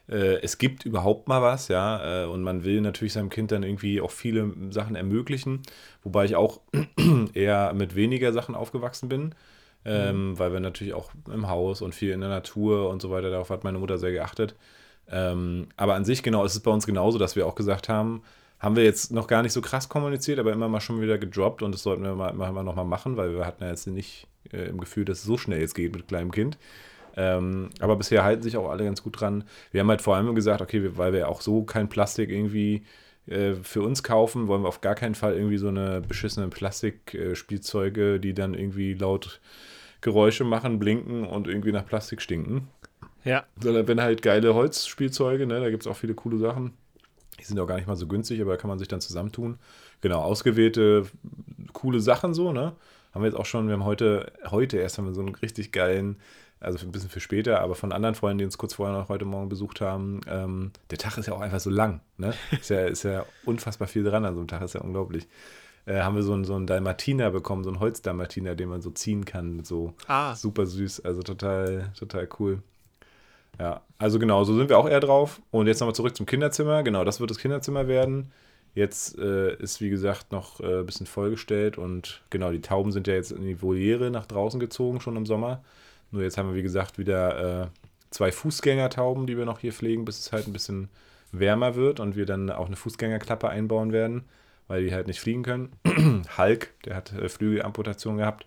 äh, es gibt überhaupt mal was, ja, äh, und man will natürlich seinem Kind dann irgendwie auch viele Sachen ermöglichen, wobei ich auch eher mit weniger Sachen aufgewachsen bin. Ähm, mhm. weil wir natürlich auch im Haus und viel in der Natur und so weiter, darauf hat meine Mutter sehr geachtet. Ähm, aber an sich, genau, ist es bei uns genauso, dass wir auch gesagt haben, haben wir jetzt noch gar nicht so krass kommuniziert, aber immer mal schon wieder gedroppt und das sollten wir mal, mal machen, weil wir hatten ja jetzt nicht äh, im Gefühl, dass es so schnell jetzt geht mit kleinem Kind. Ähm, aber bisher halten sich auch alle ganz gut dran. Wir haben halt vor allem gesagt, okay, weil wir auch so kein Plastik irgendwie äh, für uns kaufen, wollen wir auf gar keinen Fall irgendwie so eine beschissene Plastikspielzeuge, äh, die dann irgendwie laut Geräusche machen, blinken und irgendwie nach Plastik stinken. Ja. Sondern wenn halt geile Holzspielzeuge, ne, da gibt es auch viele coole Sachen. Die sind auch gar nicht mal so günstig, aber da kann man sich dann zusammentun. Genau, ausgewählte coole Sachen so, ne? Haben wir jetzt auch schon, wir haben heute, heute erst haben wir so einen richtig geilen, also ein bisschen für später, aber von anderen Freunden, die uns kurz vorher noch heute Morgen besucht haben, ähm, der Tag ist ja auch einfach so lang, ne? Ist ja, ist ja unfassbar viel dran an so einem Tag, ist ja unglaublich. Äh, haben wir so einen, so einen Dalmatiner bekommen, so einen Holzdalmatiner, den man so ziehen kann, so ah. super süß, also total, total cool. Ja, also genau, so sind wir auch eher drauf. Und jetzt nochmal zurück zum Kinderzimmer. Genau, das wird das Kinderzimmer werden. Jetzt äh, ist, wie gesagt, noch äh, ein bisschen vollgestellt und genau, die Tauben sind ja jetzt in die Voliere nach draußen gezogen, schon im Sommer. Nur jetzt haben wir, wie gesagt, wieder äh, zwei Fußgängertauben, die wir noch hier pflegen, bis es halt ein bisschen wärmer wird und wir dann auch eine Fußgängerklappe einbauen werden, weil die halt nicht fliegen können. Hulk, der hat äh, Flügelamputation gehabt.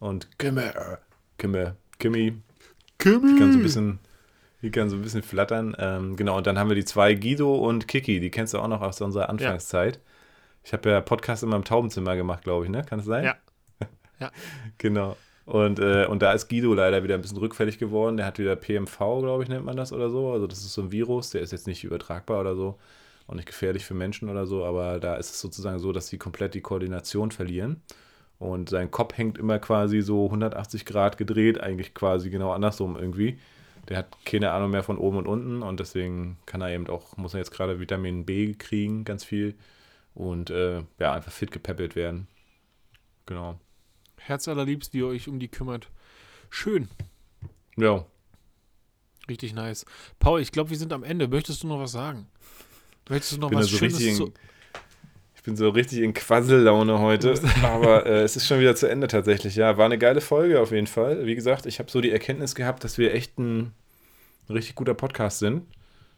Und Kimme, Kimme, Kimmy, Kimmy. kann so ein bisschen die kann so ein bisschen flattern. Ähm, genau, und dann haben wir die zwei, Guido und Kiki. Die kennst du auch noch aus unserer Anfangszeit. Ja. Ich habe ja Podcast immer im Taubenzimmer gemacht, glaube ich, ne? Kann es sein? Ja. ja. genau. Und, äh, und da ist Guido leider wieder ein bisschen rückfällig geworden. Der hat wieder PMV, glaube ich, nennt man das oder so. Also das ist so ein Virus, der ist jetzt nicht übertragbar oder so. auch nicht gefährlich für Menschen oder so, aber da ist es sozusagen so, dass sie komplett die Koordination verlieren. Und sein Kopf hängt immer quasi so 180 Grad gedreht, eigentlich quasi genau andersrum irgendwie. Der hat keine Ahnung mehr von oben und unten und deswegen kann er eben auch, muss er jetzt gerade Vitamin B kriegen, ganz viel. Und äh, ja, einfach fit gepäppelt werden. Genau. Herz allerliebst, wie ihr euch um die kümmert. Schön. Ja. Richtig nice. Paul, ich glaube, wir sind am Ende. Möchtest du noch was sagen? Möchtest du noch was so Schönes in, zu... Ich bin so richtig in Quassellaune heute, aber äh, es ist schon wieder zu Ende tatsächlich. Ja, war eine geile Folge auf jeden Fall. Wie gesagt, ich habe so die Erkenntnis gehabt, dass wir echt ein, ein richtig guter Podcast sind.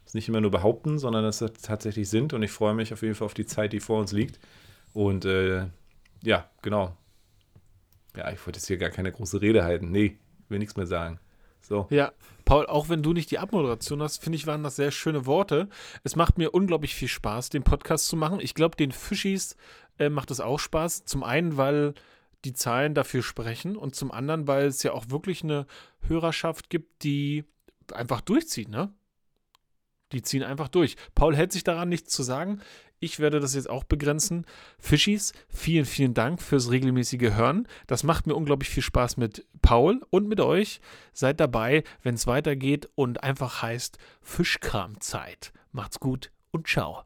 Das nicht immer nur behaupten, sondern dass das tatsächlich sind. Und ich freue mich auf jeden Fall auf die Zeit, die vor uns liegt. Und äh, ja, genau. Ja, ich wollte jetzt hier gar keine große Rede halten. Nee, will nichts mehr sagen. So. Ja, Paul, auch wenn du nicht die Abmoderation hast, finde ich, waren das sehr schöne Worte. Es macht mir unglaublich viel Spaß, den Podcast zu machen. Ich glaube, den Fischis äh, macht es auch Spaß. Zum einen, weil die Zahlen dafür sprechen und zum anderen, weil es ja auch wirklich eine Hörerschaft gibt, die einfach durchzieht, ne? Die ziehen einfach durch. Paul hält sich daran nichts zu sagen. Ich werde das jetzt auch begrenzen. Fischis, vielen, vielen Dank fürs regelmäßige Hören. Das macht mir unglaublich viel Spaß mit Paul und mit euch. Seid dabei, wenn es weitergeht und einfach heißt Fischkramzeit. Macht's gut und ciao.